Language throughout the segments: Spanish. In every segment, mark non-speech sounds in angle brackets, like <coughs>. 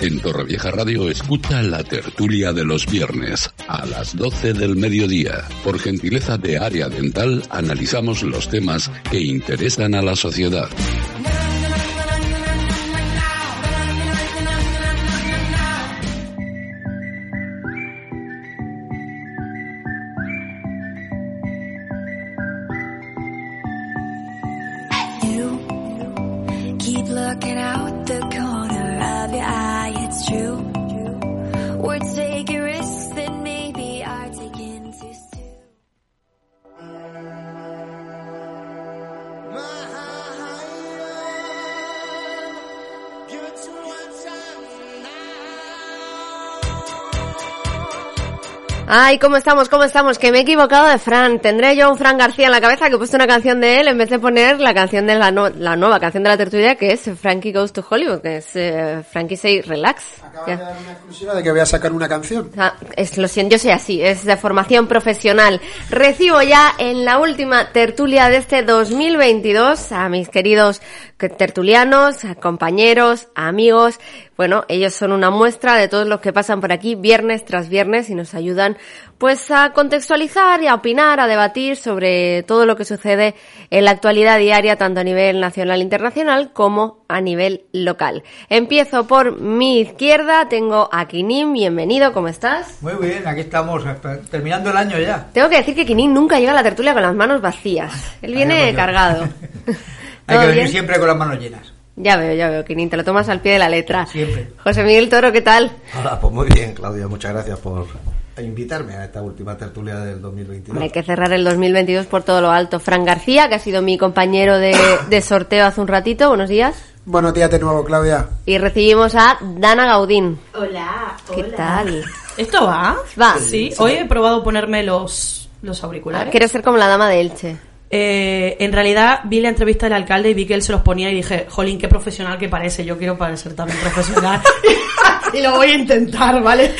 En Torrevieja Radio escucha la tertulia de los viernes a las 12 del mediodía. Por gentileza de Área Dental analizamos los temas que interesan a la sociedad. Ay, ¿cómo estamos? ¿Cómo estamos? Que me he equivocado de Fran. Tendré yo un Fran García en la cabeza que he puesto una canción de él en vez de poner la canción de la, no- la nueva canción de la tertulia que es Frankie Goes to Hollywood, que es eh, Frankie Say Relax. Acaba Ya. de dar una exclusiva de que voy a sacar una canción. Ah, es, lo siento, yo soy así, es de formación profesional. Recibo ya en la última tertulia de este 2022 a mis queridos que- tertulianos, compañeros, amigos. Bueno, ellos son una muestra de todos los que pasan por aquí viernes tras viernes y nos ayudan pues a contextualizar y a opinar, a debatir sobre todo lo que sucede en la actualidad diaria, tanto a nivel nacional e internacional como a nivel local. Empiezo por mi izquierda, tengo a Kinim, bienvenido, ¿cómo estás? Muy bien, aquí estamos, esper- terminando el año ya. Tengo que decir que Kinim nunca llega a la tertulia con las manos vacías. Él viene cargado. <laughs> Hay ¿Todo que venir bien? siempre con las manos llenas. Ya veo, ya veo, Kinim, te lo tomas al pie de la letra. Siempre. José Miguel Toro, ¿qué tal? Hola, pues muy bien, Claudia, muchas gracias por invitarme a esta última tertulia del 2022. Hombre, hay que cerrar el 2022 por todo lo alto. Fran García, que ha sido mi compañero de, de sorteo hace un ratito, buenos días. Buenos días de nuevo, Claudia. Y recibimos a Dana Gaudín. Hola, ¿Qué hola. tal? ¿Esto va? Va. Sí, hoy he probado ponerme los, los auriculares. Quiero ser como la dama de Elche. Eh, en realidad vi la entrevista del alcalde y vi que él se los ponía y dije, jolín, qué profesional que parece, yo quiero parecer también profesional. <laughs> y lo voy a intentar, ¿vale?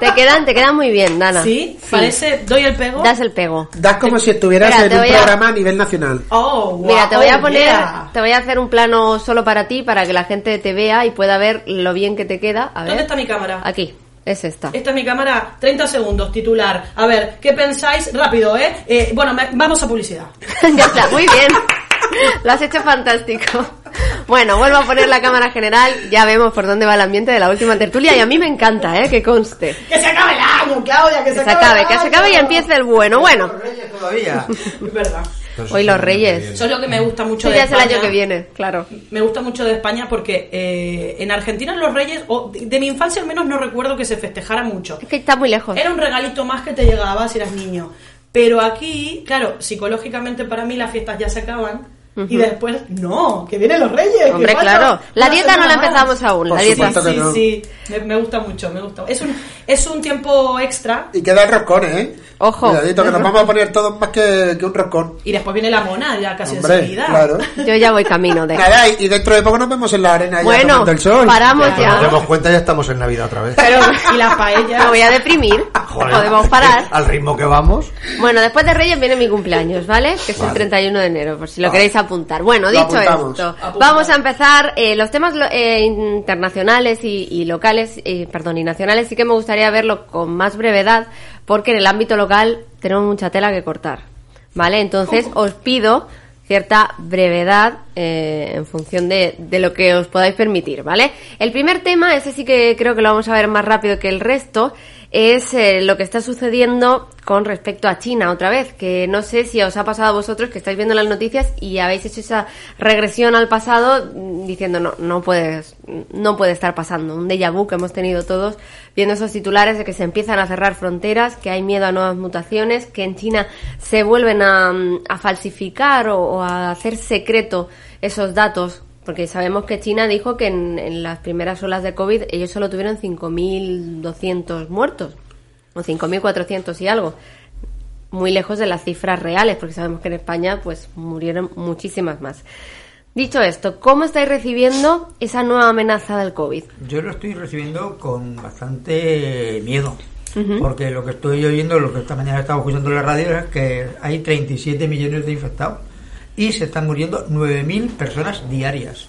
Te quedan, te quedan muy bien, Dana. ¿Sí? Parece, doy el pego. Das el pego. Das como si estuvieras en un a- programa a nivel nacional. Oh, wow. Mira, te voy a Oh, poner, yeah. te voy a hacer un plano solo para ti, para que la gente te vea y pueda ver lo bien que te queda. A ver. ¿Dónde está mi cámara? Aquí, es esta. Esta es mi cámara, 30 segundos, titular. A ver, ¿qué pensáis? Rápido, ¿eh? Eh, bueno, me- vamos a publicidad. <laughs> ya está, muy bien. Lo has hecho fantástico. Bueno, vuelvo a poner la cámara general, ya vemos por dónde va el ambiente de la última tertulia y a mí me encanta, ¿eh? Que conste. ¡Que se acabe el año, Claudia! ¡Que Que se, se acabe, el que se acabe y empiece el bueno. Bueno, Reyes todavía. Es verdad. Hoy los reyes. Eso es lo que me gusta mucho de ya es el España. año que viene, claro. Me gusta mucho de España porque eh, en Argentina los reyes, o de de mi infancia al menos no recuerdo que se festejara mucho. Es que está muy lejos. Era un regalito más que te llegaba si eras niño. Pero aquí, claro, psicológicamente para mí las fiestas ya se acaban. Y después, no, que vienen los reyes. Hombre, claro. La dieta no la semana más. empezamos aún, Por la dieta. Sí, no. sí, me, me gusta mucho, me gusta. Es un, es un tiempo extra Y queda el roscón, ¿eh? Ojo. Cuidadito, que nos vamos a poner todos más que, que un roscón. y después viene la mona ya casi Hombre, enseguida. claro. Yo ya voy camino de... Nada, y y dentro de poco nos vemos en la arena ya Bueno, tomando el sol. paramos Cuando nos ya. demos cuenta ya estamos en Navidad otra vez. Pero Y las paellas. me voy a deprimir. Joder, Podemos parar. Al ritmo que vamos. Bueno, después de Reyes viene mi cumpleaños, ¿vale? Que es el Vale. 31 de enero, por si lo Vale. queréis apuntar. Bueno, Lo dicho apuntamos. esto, vamos a empezar eh, los temas eh, internacionales y, y locales, eh, perdón, y nacionales. Sí que me gustaría verlo con más brevedad, porque en el ámbito local tenemos mucha tela que cortar, ¿vale? Entonces os pido cierta brevedad eh, en función de, de lo que os podáis permitir, ¿vale? El primer tema, ese sí que creo que lo vamos a ver más rápido que el resto, es eh, lo que está sucediendo con respecto a China otra vez, que no sé si os ha pasado a vosotros que estáis viendo las noticias y habéis hecho esa regresión al pasado mm, diciendo no, no puedes, no puede estar pasando, un déjà vu que hemos tenido todos viendo esos titulares de que se empiezan a cerrar fronteras, que hay miedo a nuevas mutaciones, que en China se vuelven a, mm, a falsificar o, o a hacer secreto esos datos Porque sabemos que China dijo que en, en las primeras olas de COVID ellos solo tuvieron 5.200 muertos, o 5.400 y algo. Muy lejos de las cifras reales, porque sabemos que en España pues murieron muchísimas más. Dicho esto, ¿cómo estáis recibiendo esa nueva amenaza del COVID? Yo lo estoy recibiendo con bastante miedo. Porque lo que estoy oyendo, lo que esta mañana he estado escuchando en la radio, es que hay 37 millones de infectados y se están muriendo 9.000 personas diarias,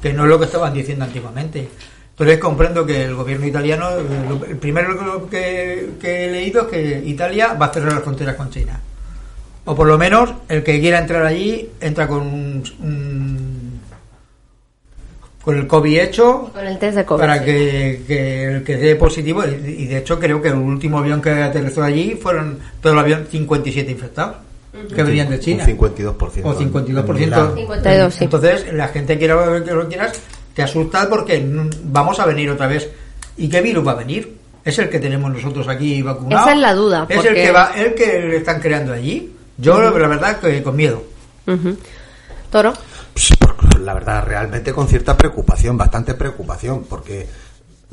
que no es lo que estaban diciendo antiguamente. Entonces comprendo que el gobierno italiano, eh, lo- el primero que, que he leído es que Italia va a cerrar las fronteras con China. O por lo menos el que quiera entrar allí entra con un, un- con el COVID hecho Con el test de COVID. para que, que el que dé positivo y de hecho creo que el último avión que aterrizó allí fueron todo el avión 57 infectados que venían de China Un 52%. o 52% En Milán. 52, sí. entonces la gente quiera que lo quieras te asustas porque vamos a venir otra vez y qué virus va a venir es el que tenemos nosotros aquí vacunado Esa es la duda, es el que va el que le están creando allí yo la verdad que con miedo. Toro. Pues, la verdad, realmente con cierta preocupación, bastante preocupación, porque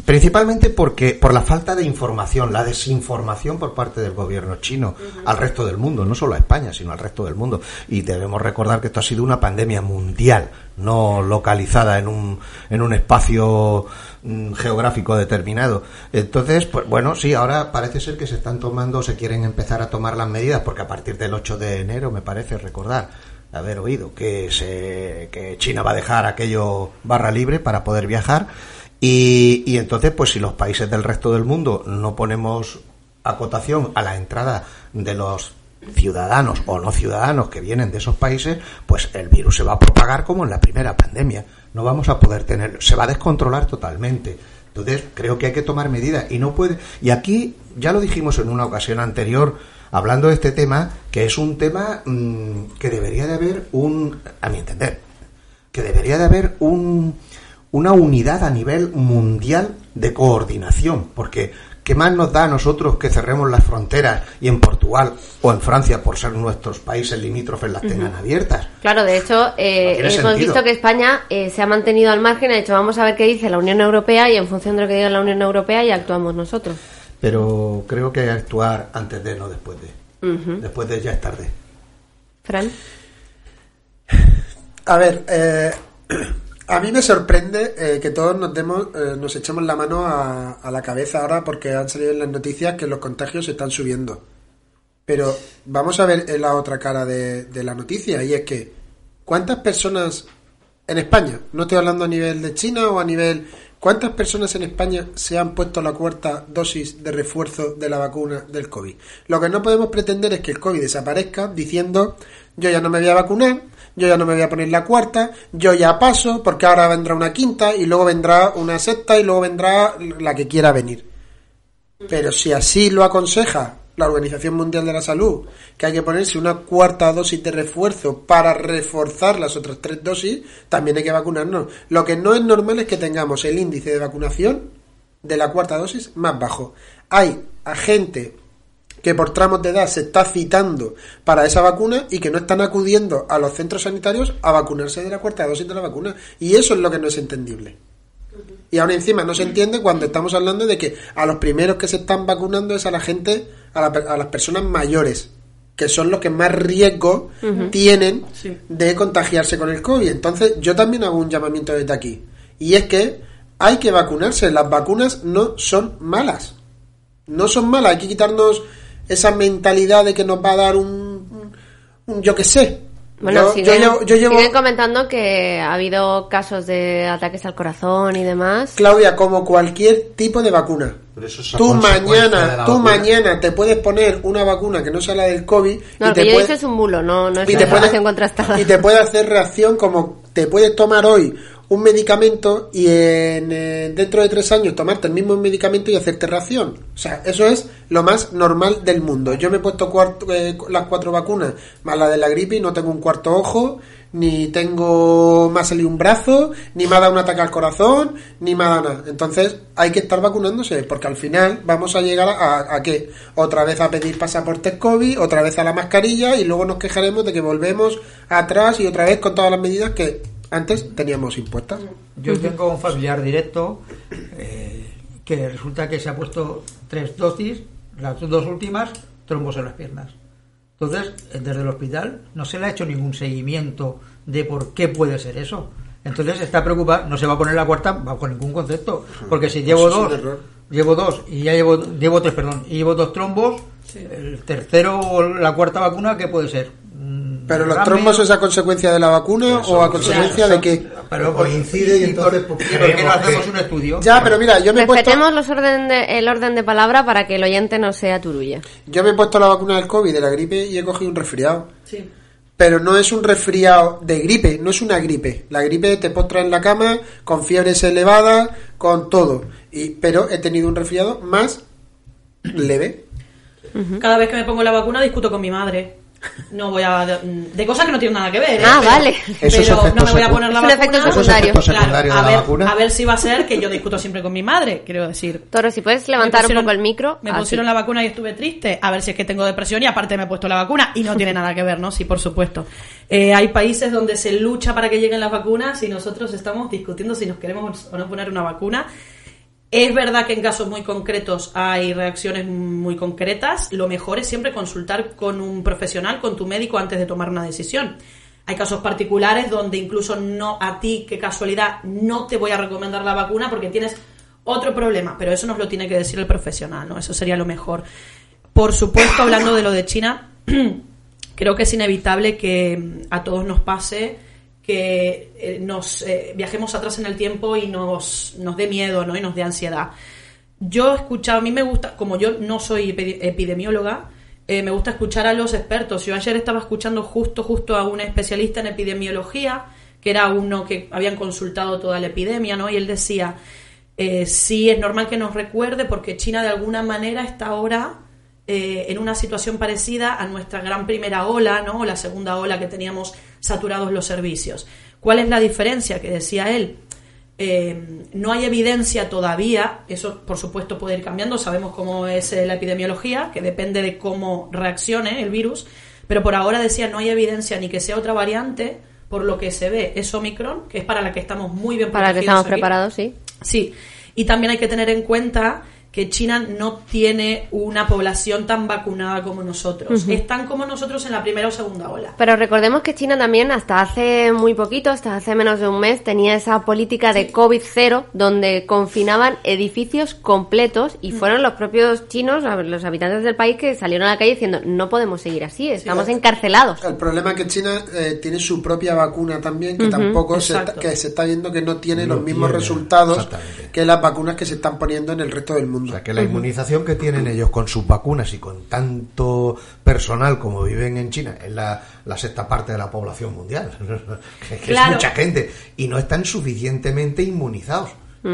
principalmente porque por la falta de información, la desinformación por parte del gobierno chino al resto del mundo, no solo a España, sino al resto del mundo. Y debemos recordar que esto ha sido una pandemia mundial, no localizada en un en un espacio mm, geográfico determinado. Entonces, pues bueno, sí, ahora parece ser que se están tomando, se quieren empezar a tomar las medidas, porque a partir del 8 de enero, me parece recordar, haber oído que se que China va a dejar aquello barra libre para poder viajar y, y entonces pues si los países del resto del mundo no ponemos acotación a la entrada de los ciudadanos o no ciudadanos que vienen de esos países, pues el virus se va a propagar como en la primera pandemia. No vamos a poder tener, se va a descontrolar totalmente. Entonces, creo que hay que tomar medidas y no puede. Y aquí ya lo dijimos en una ocasión anterior, hablando de este tema, que es un tema mm, que debería de haber un, a mi entender, que debería de haber un, una unidad a nivel mundial de coordinación, porque ¿qué más nos da a nosotros que cerremos las fronteras y en Portugal o en Francia, por ser nuestros países limítrofes, las tengan abiertas? Claro, de hecho, eh, No hemos sentido. visto que España eh, se ha mantenido al margen, ha dicho vamos a ver qué dice la Unión Europea y en función de lo que diga la Unión Europea ya actuamos nosotros. Pero creo que hay que actuar antes de, no después de. Después de ya es tarde. Fran. A ver, eh, a mí me sorprende eh, que todos nos demos, eh, nos echemos la mano a, la cabeza ahora porque han salido en las noticias que los contagios se están subiendo. Pero vamos a ver la otra cara de, de la noticia y es que ¿cuántas personas en España, no estoy hablando a nivel de China o a nivel, ¿cuántas personas en España se han puesto la cuarta dosis de refuerzo de la vacuna del COVID? Lo que no podemos pretender es que el COVID desaparezca diciendo yo ya no me voy a vacunar, yo ya no me voy a poner la cuarta, yo ya paso porque ahora vendrá una quinta y luego vendrá una sexta y luego vendrá la que quiera venir. Pero si así lo aconseja la Organización Mundial de la Salud, que hay que ponerse una cuarta dosis de refuerzo para reforzar las otras tres dosis, también hay que vacunarnos. Lo que no es normal es que tengamos el índice de vacunación de la cuarta dosis más bajo. Hay a gente que por tramos de edad se está citando para esa vacuna y que no están acudiendo a los centros sanitarios a vacunarse de la cuarta dosis de la vacuna. Y eso es lo que no es entendible. Y aún encima no se entiende cuando estamos hablando de que a los primeros que se están vacunando es a la gente, a, la a las personas mayores, que son los que más riesgo tienen Sí. de contagiarse con el COVID. Entonces yo también hago un llamamiento desde aquí. Y es que hay que vacunarse. Las vacunas no son malas. No son malas. Hay que quitarnos esa mentalidad de que nos va a dar un, yo qué sé. Bueno, yo, siguen, yo llevo- yo llevo- siguen comentando que ha habido casos de ataques al corazón y demás. Claudia, como cualquier tipo de vacuna. Pero eso es Tú mañana, tú vacuna. mañana te puedes poner una vacuna que no sea la del COVID No, y lo te que yo puede- es un bulo, no, no es y una te puede, contrastada. y te puede hacer reacción como te puedes tomar hoy un medicamento y en, dentro de tres años tomarte el mismo medicamento y hacerte reacción. O sea, eso es lo más normal del mundo. Yo me he puesto cuarto- eh, las cuatro vacunas más la de la gripe y no tengo un cuarto ojo, ni tengo más salido un brazo, ni me ha dado un ataque al corazón, ni me ha dado nada. Entonces hay que estar vacunándose porque al final vamos a llegar a, a qué? Otra vez a pedir pasaportes COVID, otra vez a la mascarilla y luego nos quejaremos de que volvemos atrás y otra vez con todas las medidas que Antes teníamos impuestas. Yo tengo un familiar directo eh, que resulta que se ha puesto tres dosis, las dos últimas, trombos en las piernas. Entonces, eh, desde el hospital no se le ha hecho ningún seguimiento de por qué puede ser eso. Entonces está preocupado, no se va a poner la cuarta bajo ningún concepto, porque si llevo Eso dos, llevo dos y ya llevo, llevo tres, perdón, y llevo dos trombos, el tercero o la cuarta vacuna, ¿qué puede ser? Pero los trombos es a consecuencia de la vacuna Eso, o a consecuencia de que... Pero Coincide y entonces, ¿por pues, qué no hacemos un estudio? Ya, pero mira, yo me he puesto... Respetemos los orden de- el orden de palabra para que el oyente no sea turulla. Yo me he puesto la vacuna del COVID, de la gripe, y he cogido un resfriado. Sí. Pero no es un resfriado de gripe, no es una gripe. La gripe te postra en la cama con fiebres elevadas, con todo. Y, pero he tenido un resfriado más leve. Cada vez que me pongo la vacuna discuto con mi madre. No voy a. De cosas que no tienen nada que ver. ¿eh? Ah, vale. Pero no me voy a poner la Es un vacuna. efecto Esos secundario. efectos secundarios a ver, vacuna. A ver si va a ser que yo discuto siempre con mi madre, quiero decir. Toro, si puedes levantar un poco el micro. Me así. pusieron la vacuna y estuve triste. A ver si es que tengo depresión y aparte me he puesto la vacuna y no tiene <laughs> nada que ver, ¿no? Sí, por supuesto. Eh, hay países donde se lucha para que lleguen las vacunas y nosotros estamos discutiendo si nos queremos o no poner una vacuna. Es verdad que en casos muy concretos hay reacciones muy concretas. Lo mejor es siempre consultar con un profesional, con tu médico, antes de tomar una decisión. Hay casos particulares donde incluso no a ti, qué casualidad, no te voy a recomendar la vacuna porque tienes otro problema, pero eso nos lo tiene que decir el profesional, ¿no? Eso sería lo mejor. Por supuesto, hablando de lo de China, <clears throat> creo que es inevitable que a todos nos pase que eh, nos eh, viajemos atrás en el tiempo y nos, nos dé miedo, ¿no? Y nos dé ansiedad. Yo he escuchado, a mí me gusta, como yo no soy epi- epidemióloga, eh, me gusta escuchar a los expertos. Yo ayer estaba escuchando justo, justo a un especialista en epidemiología, que era uno que habían consultado toda la epidemia, ¿no? Y él decía, sí, es normal que nos recuerde porque China de alguna manera está ahora eh, en una situación parecida a nuestra gran primera ola, ¿no? O la segunda ola que teníamos saturados los servicios. ¿Cuál es la diferencia? Que decía él, eh, no hay evidencia todavía, eso por supuesto puede ir cambiando, sabemos cómo es eh, la epidemiología, que depende de cómo reaccione el virus, pero por ahora decía no hay evidencia ni que sea otra variante, por lo que se ve es Omicron, que es para la que estamos muy bien Para que protegidos estamos aquí. preparados, sí. Sí, y también hay que tener en cuenta que China no tiene una población tan vacunada como nosotros. Están como nosotros en la primera o segunda ola. Pero recordemos que China también hasta hace muy poquito, hasta hace menos de un mes, tenía esa política de COVID-0 donde confinaban edificios completos y fueron los propios chinos, los habitantes del país, que salieron a la calle diciendo no podemos seguir así, estamos Sí. encarcelados. El problema es que China eh, tiene su propia vacuna también, que tampoco se está, que se está viendo que no tiene No los mismos tiene, resultados que las vacunas que se están poniendo en el resto del mundo. O sea, que la inmunización que tienen ellos con sus vacunas y con tanto personal como viven en China, es la, la sexta parte de la población mundial. <laughs> que es Claro. mucha gente. Y no están suficientemente inmunizados.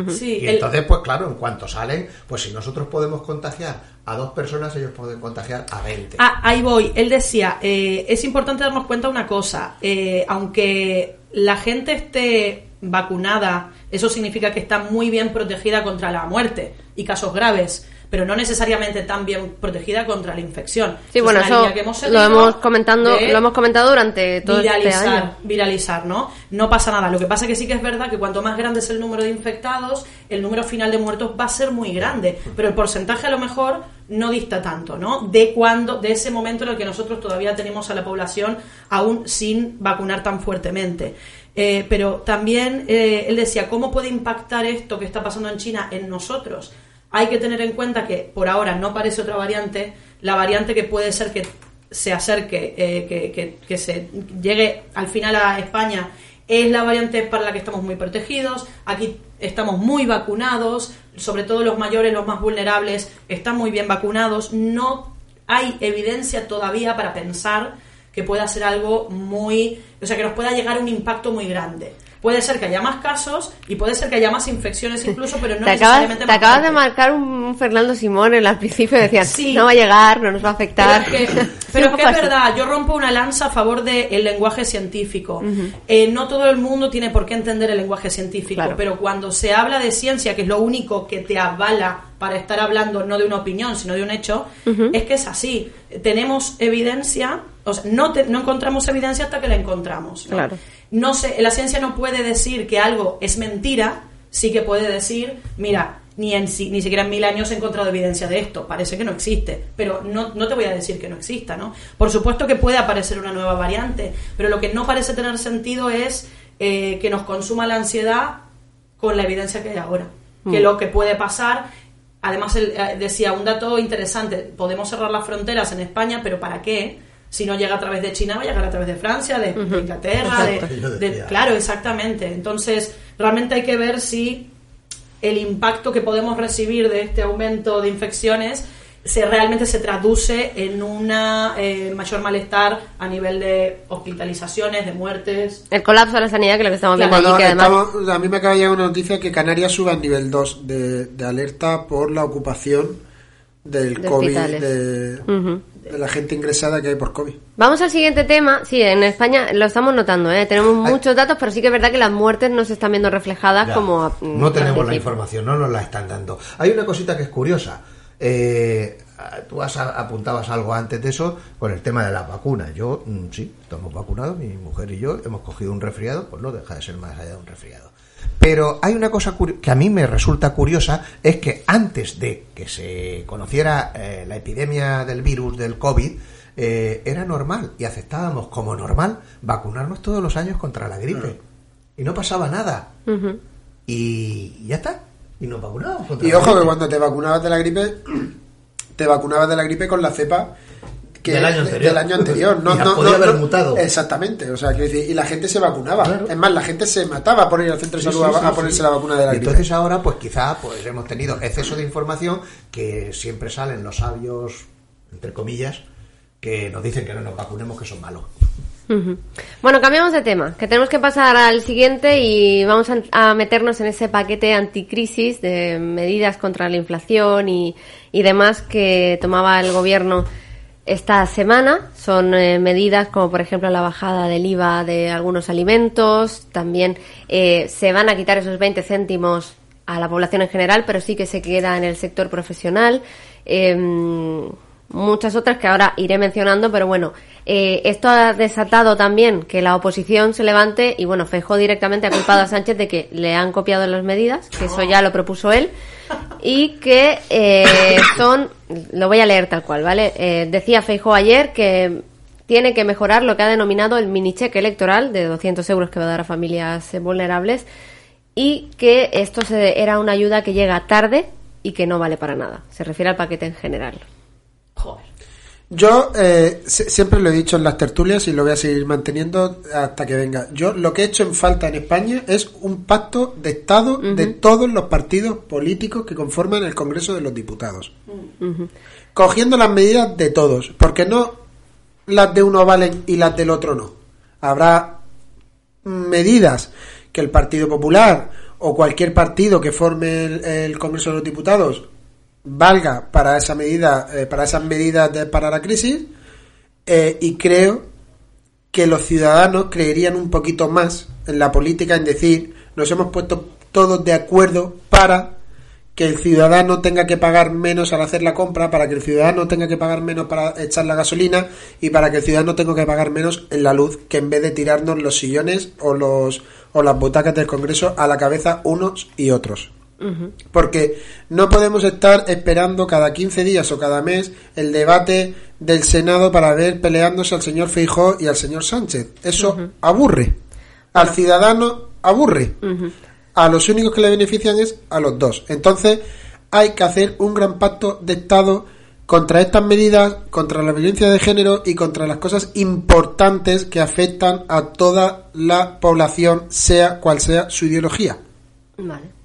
Sí, Y el- entonces, pues claro, en cuanto salen, pues si nosotros podemos contagiar a dos personas, ellos pueden contagiar a 20. Ah, ahí voy. Él decía, eh, es importante darnos cuenta una cosa. eh, aunque la gente esté vacunada, eso significa que está muy bien protegida contra la muerte y casos graves, pero no necesariamente tan bien protegida contra la infección. Sí, es bueno, eso hemos lo hemos comentando, lo hemos comentado durante todo este viralizar, año. viralizar, ¿no? No pasa nada. Lo que pasa que sí que es verdad que cuanto más grande es el número de infectados, el número final de muertos va a ser muy grande, pero el porcentaje a lo mejor no dista tanto, ¿no? De cuando, de ese momento en el que nosotros todavía tenemos a la población aún sin vacunar tan fuertemente. Eh, pero también eh, él decía, ¿cómo puede impactar esto que está pasando en China en nosotros? Hay que tener en cuenta que por ahora no parece otra variante, la variante que puede ser que se acerque, eh, que, que- que se llegue al final a España, es la variante para la que estamos muy protegidos. Aquí estamos muy vacunados, sobre todo los mayores, los más vulnerables, están muy bien vacunados. No hay evidencia todavía para pensar que pueda ser algo muy, o sea, que nos pueda llegar un impacto muy grande. Puede ser que haya más casos y puede ser que haya más infecciones incluso, pero no <laughs> te acabas, necesariamente te más acabas de marcar un Fernando Simón en al principio decían Sí. no va a llegar, no nos va a afectar. Pero es que, <laughs> pero es, que es verdad, yo rompo una lanza a favor del lenguaje científico. Eh, no todo el mundo tiene por qué entender el lenguaje científico, Claro. pero cuando se habla de ciencia, que es lo único que te avala para estar hablando no de una opinión, sino de un hecho, es que es así. Tenemos evidencia, o sea, no, te- no encontramos evidencia hasta que la encontramos. ¿no? Claro. no la ciencia no puede decir que algo es mentira, sí que puede decir, mira, ni, en, ni siquiera en mil años he encontrado evidencia de esto, parece que no existe, pero no, no te voy a decir que no exista, ¿no? Por supuesto que puede aparecer una nueva variante, pero lo que no parece tener sentido es eh, que nos consuma la ansiedad con la evidencia que hay ahora, que lo que puede pasar Además, él eh, decía un dato interesante, podemos cerrar las fronteras en España, pero ¿para qué? Si no llega a través de China, va a llegar a través de Francia, de, de Inglaterra, de- claro, exactamente. Entonces, realmente hay que ver si el impacto que podemos recibir de este aumento de infecciones se realmente se traduce en una eh, mayor malestar a nivel de hospitalizaciones, de muertes. El colapso de la sanidad, que es lo que estamos viendo que además... estamos- a mí me acaba de llegar una noticia que Canarias sube al nivel 2 de, de alerta por la ocupación del De COVID, de. De la gente ingresada que hay por COVID. Vamos al siguiente tema. Sí, en España lo estamos notando, ¿eh? Tenemos muchos datos, pero sí que es verdad que las muertes no se están viendo reflejadas Ya. como... a- no tenemos la información, no nos la están dando. Hay una cosita que es curiosa. Eh, tú has apuntabas algo antes de eso con el tema de las vacunas. Yo, mm, sí, estamos vacunados, mi mujer y yo hemos cogido un resfriado, pues no deja de ser más allá de un resfriado. Pero hay una cosa curi- que a mí me resulta curiosa, es que antes de que se conociera eh, la epidemia del virus del COVID, eh, era normal y aceptábamos como normal vacunarnos todos los años contra la gripe. Y no pasaba nada y ya está. Y nos vacunamos. contra Y la ojo que cuando te vacunabas de la gripe, te vacunabas de la gripe con la cepa que Del año anterior. del año anterior. No, podía no, haber no. mutado. Exactamente. O sea, quiero decir, y la gente se vacunaba. Claro. Es más, la gente se mataba por ir al centro de salud sí, a, sí, a sí. ponerse la vacuna de la Y gripe. entonces ahora, pues quizá pues hemos tenido exceso de información que siempre salen los sabios, entre comillas, que nos dicen que no nos vacunemos, que son malos. Bueno, cambiamos de tema, que tenemos que pasar al siguiente y vamos a, a meternos en ese paquete anticrisis de medidas contra la inflación y, y demás que tomaba el gobierno esta semana. Son eh, medidas como, por ejemplo, la bajada del IVA de algunos alimentos. También eh, se van a quitar esos 20 céntimos a la población en general, pero sí que se queda en el sector profesional. Em, muchas otras que ahora iré mencionando, pero bueno, eh, esto ha desatado también que la oposición se levante y bueno, Feijóo directamente ha culpado a Sánchez de que le han copiado las medidas, que eso ya lo propuso él, y que eh, son, lo voy a leer tal cual, ¿vale? Eh, decía Feijóo ayer que tiene que mejorar lo que ha denominado el mini cheque electoral de 200 euros que va a dar a familias vulnerables y que esto se- era una ayuda que llega tarde y que no vale para nada. Se refiere al paquete en general. Joder. Yo eh, siempre lo he dicho en las tertulias y lo voy a seguir manteniendo hasta que venga. Yo lo que he hecho en falta en España es un pacto de Estado de todos los partidos políticos que conforman el Congreso de los Diputados. Cogiendo las medidas de todos, porque no las de uno valen y las del otro no. Habrá medidas que el Partido Popular o cualquier partido que forme el, el Congreso de los Diputados valga para esa medida, eh, para esas medidas de, para la crisis, eh, y creo que los ciudadanos creerían un poquito más en la política en decir nos hemos puesto todos de acuerdo para que el ciudadano tenga que pagar menos al hacer la compra, para que el ciudadano tenga que pagar menos para echar la gasolina y para que el ciudadano tenga que pagar menos en la luz, que en vez de tirarnos los sillones o los o las butacas del Congreso a la cabeza unos y otros. Porque no podemos estar esperando cada 15 días o cada mes el debate del Senado para ver peleándose al señor Feijó y al señor Sánchez. Eso aburre. Al ciudadano aburre. A los únicos que le benefician es a los dos. Entonces hay que hacer un gran pacto de Estado contra estas medidas, contra la violencia de género y contra las cosas importantes que afectan a toda la población, sea cual sea su ideología. Vale.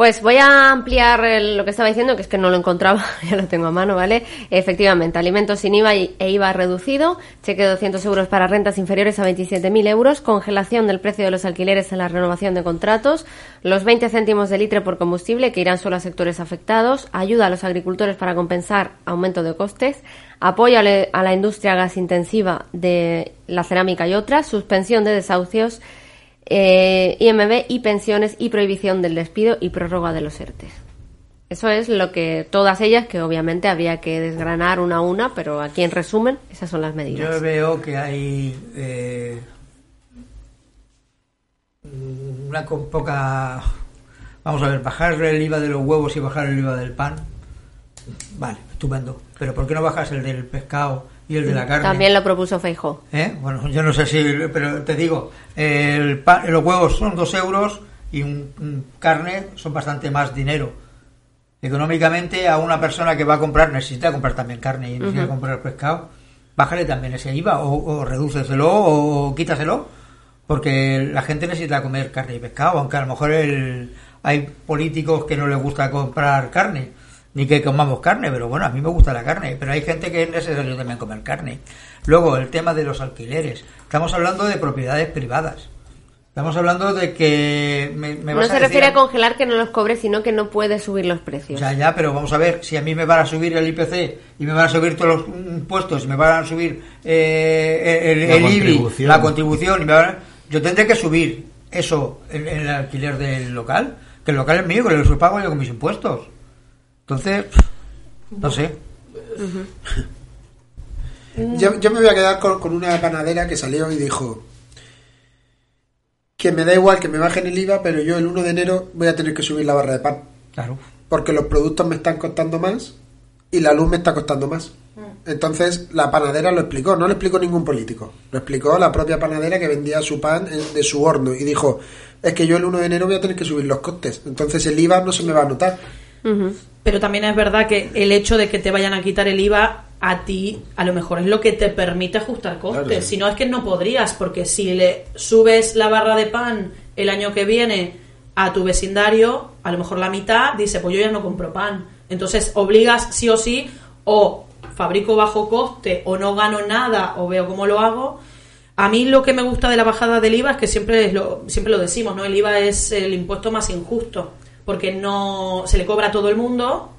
Pues voy a ampliar lo que estaba diciendo, que es que no lo encontraba, <laughs> ya lo tengo a mano, ¿vale? Efectivamente, alimentos sin IVA e IVA reducido, cheque de 200 euros para rentas inferiores a 27.000 euros, congelación del precio de los alquileres en la renovación de contratos, los 20 céntimos de litro por combustible que irán solo a sectores afectados, ayuda a los agricultores para compensar aumento de costes, apoyo a la industria gas intensiva de la cerámica y otras, suspensión de desahucios, eh, IMB y pensiones y prohibición del despido y prórroga de los ERTE. Eso es lo que todas ellas, que obviamente habría que desgranar una a una, pero aquí en resumen, esas son las medidas. Yo veo que hay eh, una poca... Vamos a ver, bajar el IVA de los huevos y bajar el IVA del pan. Vale, estupendo. Pero ¿por qué no bajas el del pescado y el de la carne? También lo propuso Feijó. ¿Eh? Bueno, yo no sé si, pero te digo, el pa- los huevos son dos euros y un, un carne son bastante más dinero. Económicamente a una persona que va a comprar, necesita comprar también carne y necesita comprar pescado, bájale también ese IVA o, o redúceselo o quítaselo, porque la gente necesita comer carne y pescado, aunque a lo mejor el- hay políticos que no les gusta comprar carne, ni que comamos carne, pero bueno, a mí me gusta la carne, pero hay gente que es necesario también comer carne. Luego, el tema de los alquileres. Estamos hablando de propiedades privadas. Estamos hablando de que... Me, me No vas se decir refiere a congelar que no los cobre, sino que no puede subir los precios. Ya, ya, pero vamos a ver, si a mí me van a subir el IPC y me van a subir todos los impuestos y me van a subir eh, el, La el IBI, contribución. la contribución, y me van a- yo tendré que subir eso en, en el alquiler del local, que el local es mío, que lo pago yo con mis impuestos. Entonces, no sé. Yo, yo me voy a quedar con, con una panadera que salió y dijo que me da igual que me bajen el IVA, pero yo el 1 de enero voy a tener que subir la barra de pan. Claro. Porque los productos me están costando más y la luz me está costando más. Entonces la panadera lo explicó, no lo explicó ningún político. Lo explicó la propia panadera que vendía su pan en- de su horno y dijo, es que yo el 1 de enero voy a tener que subir los costes. Entonces el IVA no se me va a notar. Pero también es verdad que el hecho de que te vayan a quitar el IVA a ti, a lo mejor es lo que te permite ajustar costes. Claro. Si no, es que no podrías, porque si le subes la barra de pan el año que viene a tu vecindario, a lo mejor la mitad dice, pues yo ya no compro pan. Entonces obligas sí o sí, o fabrico bajo coste, o no gano nada, o veo cómo lo hago. A mí lo que me gusta de la bajada del IVA es que siempre es lo, siempre lo decimos, ¿no? El IVA es el impuesto más injusto, porque no se le cobra a todo el mundo,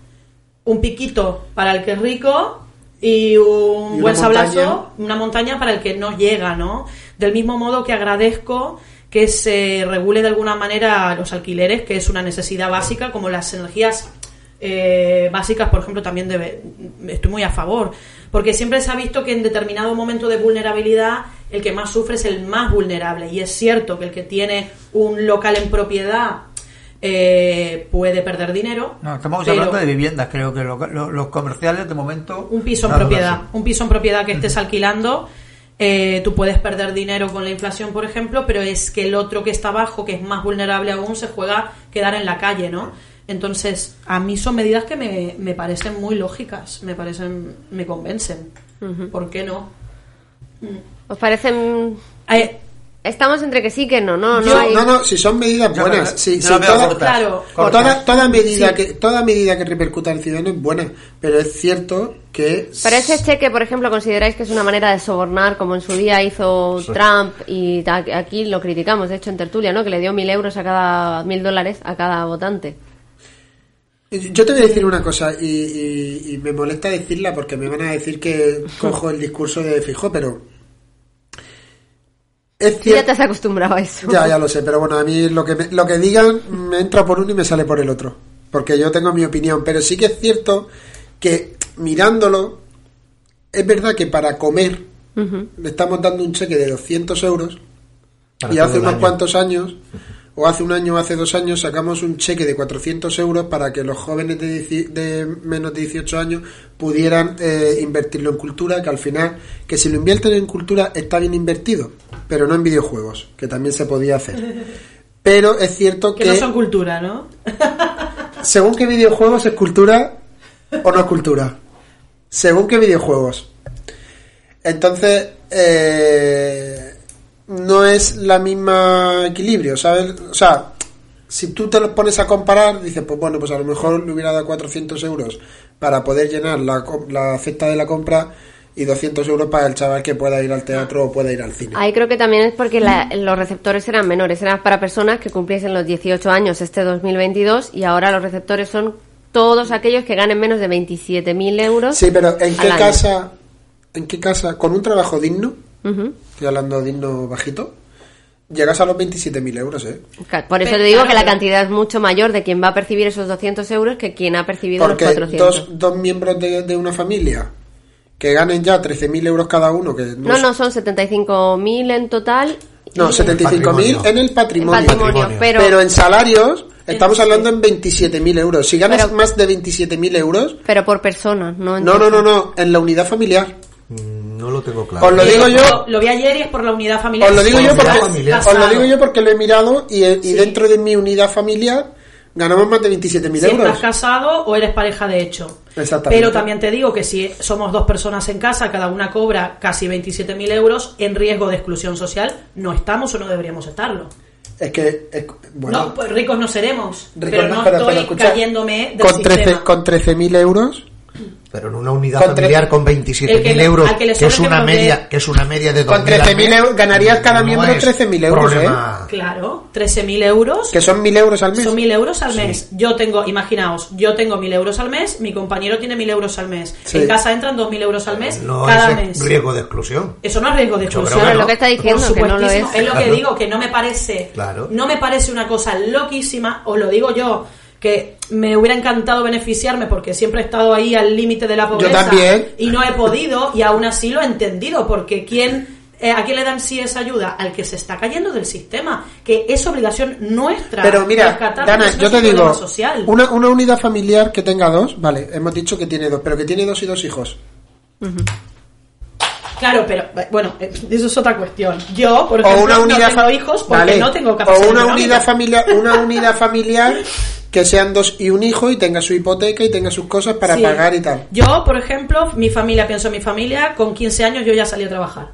un piquito para el que es rico y un Y buen sablazo, montaña. una montaña para el que no llega, ¿no? Del mismo modo que agradezco que se regule de alguna manera los alquileres, que es una necesidad básica, como las energías eh, básicas, por ejemplo, también debe, estoy muy a favor, porque siempre se ha visto que en determinado momento de vulnerabilidad el que más sufre es el más vulnerable, y es cierto que el que tiene un local en propiedad eh, puede perder dinero. No, estamos pero- hablando de viviendas, creo que lo- lo- los comerciales de momento... un piso en propiedad, un piso en propiedad que estés alquilando, eh, tú puedes perder dinero con la inflación, por ejemplo, pero es que el otro que está abajo, que es más vulnerable aún, se juega quedar en la calle, ¿no? Entonces, a mí son medidas que me, me parecen muy lógicas, me parecen, me convencen. ¿Por qué no? ¿Os parecen...? Eh, Estamos entre que sí que no, no, no hay... no, no, si son medidas buenas. no- si, no veo toda, cortas. Claro. Cortas. toda, toda medida Sí. que toda medida que repercuta al ciudadano es buena, pero es cierto que Pero ese cheque, por ejemplo, ¿consideráis que es una manera de sobornar, como en su día hizo Trump y aquí lo criticamos, de hecho en tertulia, ¿no? Que le dio mil euros a cada mil dólares a cada votante. Yo te voy a decir una cosa y, y- y me molesta decirla porque me van a decir que cojo el discurso de Fijo, pero es ya te has acostumbrado a eso. Ya, ya lo sé, pero bueno, a mí lo que, me- lo que digan me entra por uno y me sale por el otro, porque yo tengo mi opinión, pero sí que es cierto que mirándolo, es verdad que para comer le estamos dando un cheque de 200 euros Para y hace unos año. cuantos años, o hace un año o hace dos años, sacamos un cheque de 400 euros para que los jóvenes de, menos de 18 años pudieran eh, invertirlo en cultura, que al final, que si lo invierten en cultura está bien invertido, pero no en videojuegos, que también se podía hacer. <laughs> Pero es cierto que que, no son cultura, ¿no? <laughs> según qué videojuegos es cultura o no es cultura. Según qué videojuegos. Entonces, eh, no es la misma equilibrio, ¿sabes? O sea, si tú te los pones a comparar, dices, pues bueno, pues a lo mejor le hubiera dado 400 euros para poder llenar la, la cesta de la compra y 200 euros para el chaval que pueda ir al teatro o pueda ir al cine. Ahí creo que también es porque la- los receptores eran menores, eran para personas que cumpliesen los 18 años este 2022 y ahora los receptores son todos aquellos que ganen menos de 27.000 euros. Sí, pero ¿en qué año. casa, en qué casa, con un trabajo digno, Estoy hablando digno bajito, llegas a los 27.000 euros, ¿eh? Por eso Pero, te digo claro, que la cantidad es mucho mayor de quien va a percibir esos 200 euros que quien ha percibido Porque los 400. dos, dos miembros de, de una familia que ganen ya 13.000 euros cada uno, que no, No, es- no, son 75.000 en total No, 75.000 Patrimonio. en el En patrimonio. patrimonio, Patrimonio. pero, Pero, en salarios estamos hablando en 27.000 euros. Si ganas Pero- más de 27.000 euros... pero por persona, no en No, no, no, no, en la unidad familiar. Mm, No lo tengo claro. Os lo digo Eh, yo... Lo, lo vi ayer y es por la unidad familiar. Os lo digo yo porque os lo digo yo porque lo he mirado y, y Sí. dentro de mi unidad familiar ganamos más de 27.000 si estás euros. casado o eres pareja de hecho. Exactamente. Pero también te digo que si somos dos personas en casa, cada una cobra casi 27.000 euros, en riesgo de exclusión social, no estamos o no deberíamos estarlo. Es que es- bueno, no, pues ricos no seremos, Ricos pero no, no pero- estoy pero escucha, cayéndome del con 13 sistema. con 13.000 euros Pero en una unidad Con familiar con El 27.000 que le- euros, que que es que una dé- media, que es una media de Con 2.000 al 13.000 mes, euros ganarías cada miembro es 13.000 euros, ¿eh? problema. Claro, 13.000 euros. que son 1.000 euros al mes. Son 1.000 euros al mes. Yo tengo, imaginaos, yo tengo 1.000 euros al mes, mi compañero tiene 1.000 euros al mes. Sí. En casa entran 2.000 euros al mes No cada es mes. riesgo de exclusión. Eso no es riesgo de exclusión. que es no. lo que está diciendo, Por que no lo es. Es lo que Claro. digo, que no me parece, Claro. no me parece una cosa loquísima, os lo digo yo, que me hubiera encantado beneficiarme porque siempre he estado ahí al límite de la pobreza también. y no he podido y aún así lo he entendido porque quién eh, ¿A quién le dan sí esa ayuda? Al que se está cayendo del sistema, que es obligación nuestra. Pero mira, rescatar Dana, yo te digo, social. una, una unidad familiar que tenga dos, vale, hemos dicho que tiene dos, pero que tiene dos y dos hijos. Claro, pero bueno, eh, eso es otra cuestión. Yo, por O ejemplo, una unidad no tengo hijos porque Vale. no tengo O capacidad una económica. unidad familiar, una unidad familiar que sean dos y un hijo y tenga su hipoteca y tenga sus cosas para Sí. pagar y tal. Yo, por ejemplo, mi familia, pienso en mi familia, con 15 años yo ya salí a trabajar.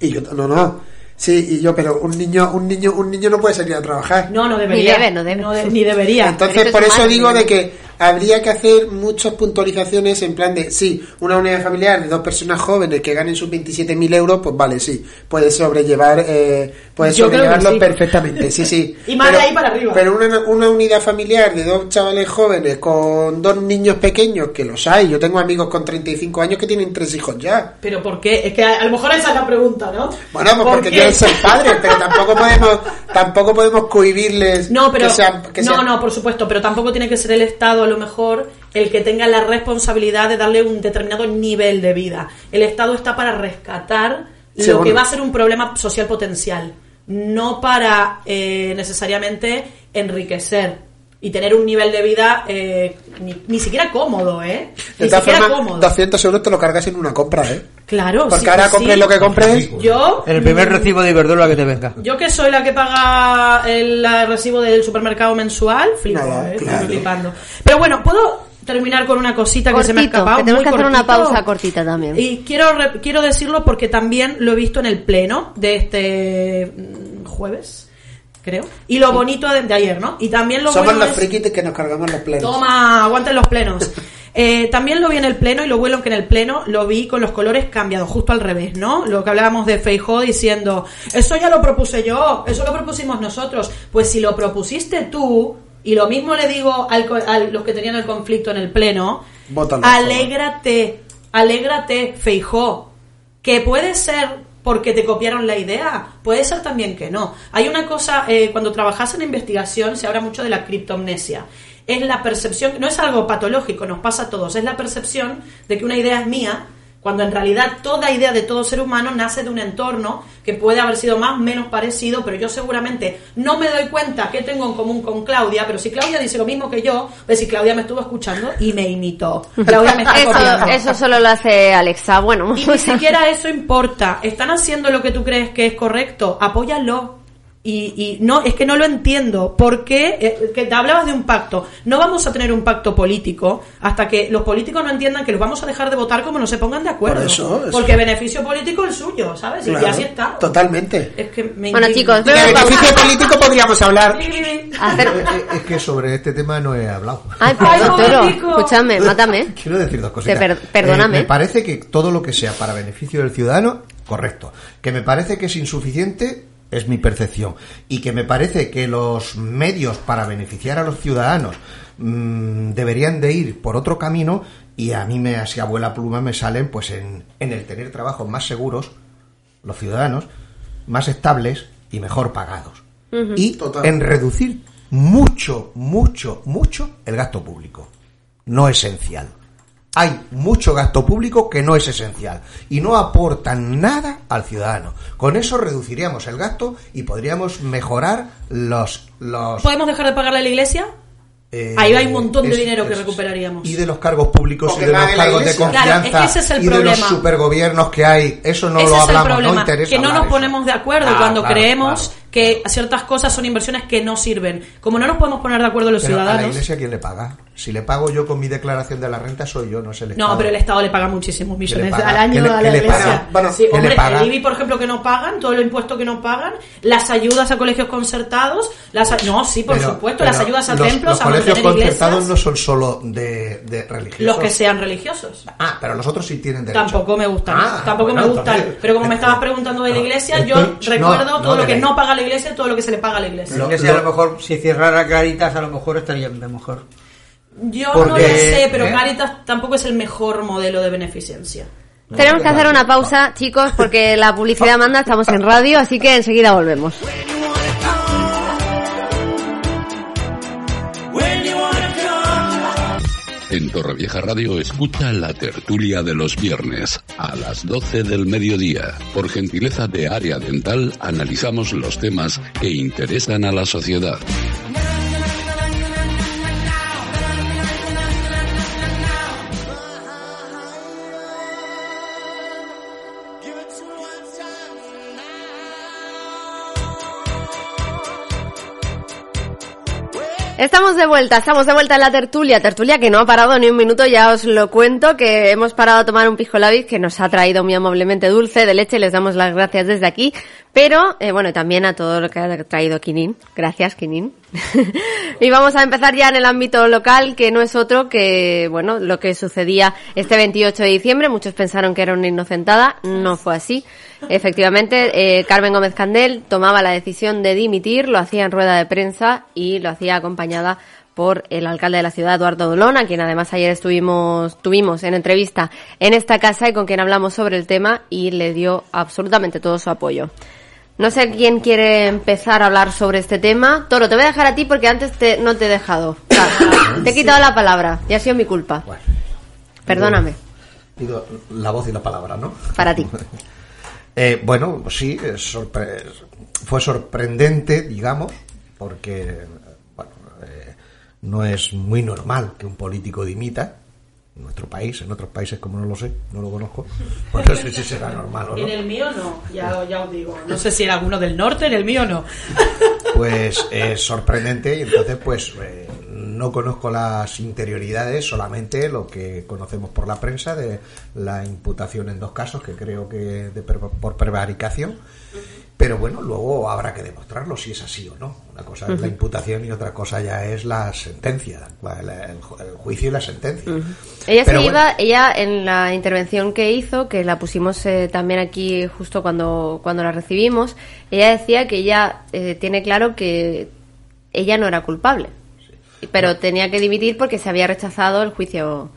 Y yo no, no. Sí, y yo, pero un niño, un niño, un niño no puede salir a trabajar. No, no debería. Ni debe, no debe. de- ni debería. Entonces, por es eso digo ¿no? de que habría que hacer muchas puntualizaciones en plan de, sí, una unidad familiar de dos personas jóvenes que ganen sus 27.000 euros, pues vale, sí, puede sobrellevar, eh, puede Yo sobrellevarlo sí. perfectamente, sí, sí. <laughs> Y más de ahí para arriba. Pero una, una unidad familiar de dos chavales jóvenes con dos niños pequeños, que los hay, yo tengo amigos con 35 años que tienen tres hijos ya. Pero ¿por qué? Es que a, a lo mejor esa es la pregunta, ¿no? Bueno, pues ¿Por porque quieren ser padres, pero <laughs> tampoco podemos, tampoco podemos cohibirles No, pero que sean, que no, sean- no, por supuesto, pero tampoco tiene que ser el Estado lo mejor el que tenga la responsabilidad de darle un determinado nivel de vida. El Estado está para rescatar Sí, lo que va a ser un problema social potencial, no para eh, necesariamente enriquecer y tener un nivel de vida eh, ni, ni siquiera cómodo, ¿eh? Ni siquiera cómodo. 200 euros te lo cargas en una compra, ¿eh? Claro, Porque sí, ahora sí, compres sí. lo que compres. Yo En el primer mm, recibo de Iberdrola que te venga. Yo que soy la que paga el recibo del supermercado mensual, flipo, Nada, eh, estoy flipando. Pero bueno, puedo terminar con una cosita que se me ha escapado. que tenemos que hacer una pausa cortita también. Y quiero re- quiero decirlo porque también lo he visto en el pleno de este mm, jueves, creo. Y lo bonito de, de ayer, ¿no? Y también lo Somos bueno los es- que nos cargamos los plenos. Toma, aguanten los plenos. <laughs> Eh, también lo vi en el pleno y lo bueno que en el pleno lo vi con los colores cambiados, justo al revés, ¿no? Lo que hablábamos de Feijó diciendo, eso ya lo propuse yo, eso lo propusimos nosotros. Pues si lo propusiste tú, y lo mismo le digo al co- a los que tenían el conflicto en el pleno, Vótalo, alégrate, alégrate, Feijó, que puede ser porque te copiaron la idea, puede ser también que no. Hay una cosa, eh, cuando trabajas en investigación se habla mucho de la criptomnesia. Es la percepción, no es algo patológico, nos pasa a todos, es la percepción de que una idea es mía, cuando en realidad toda idea de todo ser humano nace de un entorno que puede haber sido más o menos parecido, pero yo seguramente no me doy cuenta que tengo en común con Claudia, pero si Claudia dice lo mismo que yo, pues si Claudia me estuvo escuchando y me imitó. Claudia me está copiando. Eso, eso solo lo hace Alexa. Bueno, Y <laughs> ni siquiera eso importa. Están haciendo lo que tú crees que es correcto. Apóyalo. Y, y no, es que no lo entiendo. ¿Por qué? Eh, que te hablabas de un pacto. No vamos a tener un pacto político hasta que los políticos no entiendan que los vamos a dejar de votar como no se pongan de acuerdo. Por eso, eso. Porque beneficio político el suyo, ¿sabes? Y- Claro, Y así está. Totalmente. Es que me Bueno, chicos, de beneficio político podríamos hablar. hacer... Eh, eh, Es que sobre este tema no he hablado. Ay, perdón, escúchame, mátame. <laughs> Quiero decir dos cositas. Te per- perdóname. Eh, me parece que todo lo que sea para beneficio del ciudadano, correcto. Que me parece que es insuficiente, es mi percepción. Y que me parece que los medios para beneficiar a los ciudadanos mm, deberían de ir por otro camino y a mí me, así abuela pluma, me salen pues en, en el tener trabajos más seguros, los ciudadanos, más estables y mejor pagados. Y Total. en reducir mucho, mucho, mucho el gasto público. No esencial. Hay mucho gasto público que no es esencial y no aportan nada al ciudadano. Con eso reduciríamos el gasto y podríamos mejorar los... los ¿Podemos dejar de pagarle a la iglesia? eh, Ahí hay un montón de es- dinero que es- recuperaríamos. Y de los cargos públicos y de los cargos de confianza Claro, es que ese es el y de los problema. supergobiernos que hay. Eso no Ese lo es el hablamos, no problema, interesa que no nos eso. ponemos de acuerdo Ah, cuando claro, creemos claro. Que ciertas cosas son inversiones que no sirven. Como no nos podemos poner de acuerdo los Pero a la ciudadanos. iglesia, ¿quién le paga? Si le pago yo con mi declaración de la renta, soy yo, no es el Estado. No, pero el Estado le paga muchísimos millones paga? al año ¿Qué le- a qué la le iglesia. paga? Bueno, sí, ¿qué le hombre, paga? el IBI, por ejemplo, que no pagan, todo el impuesto que no pagan, las ayudas a colegios concertados, las a- no, sí, por Pero- supuesto, pero las ayudas a los, templos, los a colegios concertados iglesias, no son solo de, de religiosos. los que sean religiosos. Ah, pero los otros sí tienen derecho. Tampoco me gustan, Ah, tampoco bueno, me gustan. entonces- pero como me estabas eh, preguntando de la no, iglesia, yo estoy- recuerdo no, todo no lo que no paga la iglesia todo lo que se le paga a la iglesia. Lo- iglesia a lo- mejor, si cerrara Caritas, a lo mejor estaría mejor. Yo no Porque, lo sé, pero ¿eh? Caritas tampoco es el mejor modelo de beneficencia. Tenemos que hacer una pausa, chicos, porque la publicidad manda, estamos en radio, así que enseguida volvemos. En Torrevieja Radio escucha la tertulia de los viernes a las 12 del mediodía. Por gentileza de Área Dental analizamos los temas que interesan a la sociedad. Estamos de vuelta, estamos de vuelta en la tertulia, tertulia que no ha parado ni un minuto, ya os lo cuento, que hemos parado a tomar un pisco labis que nos ha traído muy amablemente dulce de leche, les damos las gracias desde aquí, pero eh, bueno, también a todo lo que ha traído Quinin, gracias Quinin. <laughs> y vamos a empezar ya en el ámbito local, que no es otro que, bueno, lo que sucedía este 28 de diciembre, muchos pensaron que era una inocentada, no fue así. Efectivamente, eh, Carmen Gómez Candel tomaba la decisión de dimitir, lo hacía en rueda de prensa y lo hacía acompañada por el alcalde de la ciudad, Eduardo Dolón, a quien además ayer estuvimos, tuvimos en entrevista en esta casa y con quien hablamos sobre el tema y le dio absolutamente todo su apoyo. No sé quién quiere empezar a hablar sobre este tema. Toro, te voy a dejar a ti porque antes te, no te he dejado. <coughs> Te he quitado la palabra y ha sido mi culpa. Bueno, Perdóname, pido la voz y la palabra, ¿no? para ti. <laughs> Eh, bueno, sí, sorpre- fue sorprendente, digamos, porque bueno, eh, no es muy normal que un político dimita. En nuestro país, en otros países como no lo sé, no lo conozco, pues no sé si será normal o no. <laughs> En el mío no, ya, ya os digo. No sé si era alguno del norte, en el mío no. Pues es sorprendente y entonces pues eh, no conozco las interioridades, solamente lo que conocemos por la prensa de la imputación en dos casos, que creo que de por prevaricación. Pero bueno, luego habrá que demostrarlo si es así o no. Una cosa es la imputación y otra cosa ya es la sentencia, el, ju- el juicio y la sentencia. Ella Pero se bueno, iba, ella en la intervención que hizo, que la pusimos eh, también aquí justo cuando, cuando la recibimos, ella decía que ella eh, tiene claro que ella no era culpable, pero tenía que dimitir porque se había rechazado el juicio,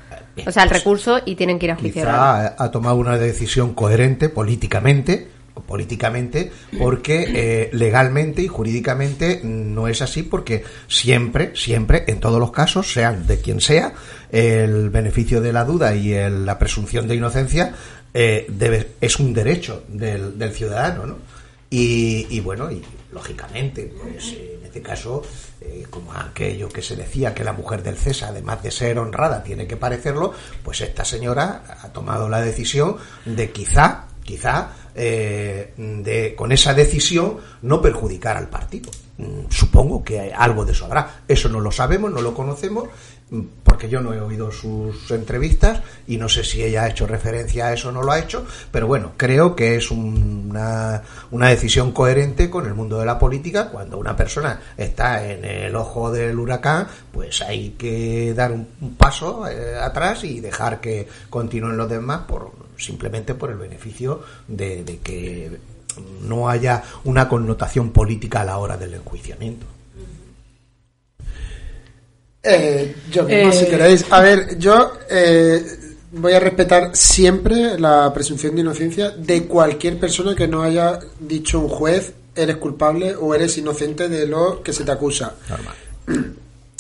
o sea, el recurso y tienen que ir a juicio. quizá ha, ha tomado una decisión coherente políticamente políticamente porque eh, legalmente y jurídicamente no es así porque siempre siempre en todos los casos sean de quien sea el beneficio de la duda y el- la presunción de inocencia eh, debe, es un derecho del, del ciudadano ¿no? y, y bueno y lógicamente pues eh, este caso eh, como aquello que se decía que la mujer del César, además de ser honrada, tiene que parecerlo, pues esta señora ha tomado la decisión de quizá, quizá, eh, de con esa decisión no perjudicar al partido. Mm, Supongo que algo de eso habrá. Eso no lo sabemos, no lo conocemos, porque yo no he oído sus entrevistas y no sé si ella ha hecho referencia a eso o no lo ha hecho, pero bueno, creo que es un- una, una decisión coherente con el mundo de la política. Cuando una persona está en el ojo del huracán, pues hay que dar un, un paso eh, atrás y dejar que continúen los demás por simplemente por el beneficio de, de que no haya una connotación política a la hora del enjuiciamiento. Eh, yo mismo, Eh. si queréis. A ver, yo eh, voy a respetar siempre la presunción de inocencia de cualquier persona que no haya dicho un juez eres culpable o eres inocente de lo que se te acusa. Normal.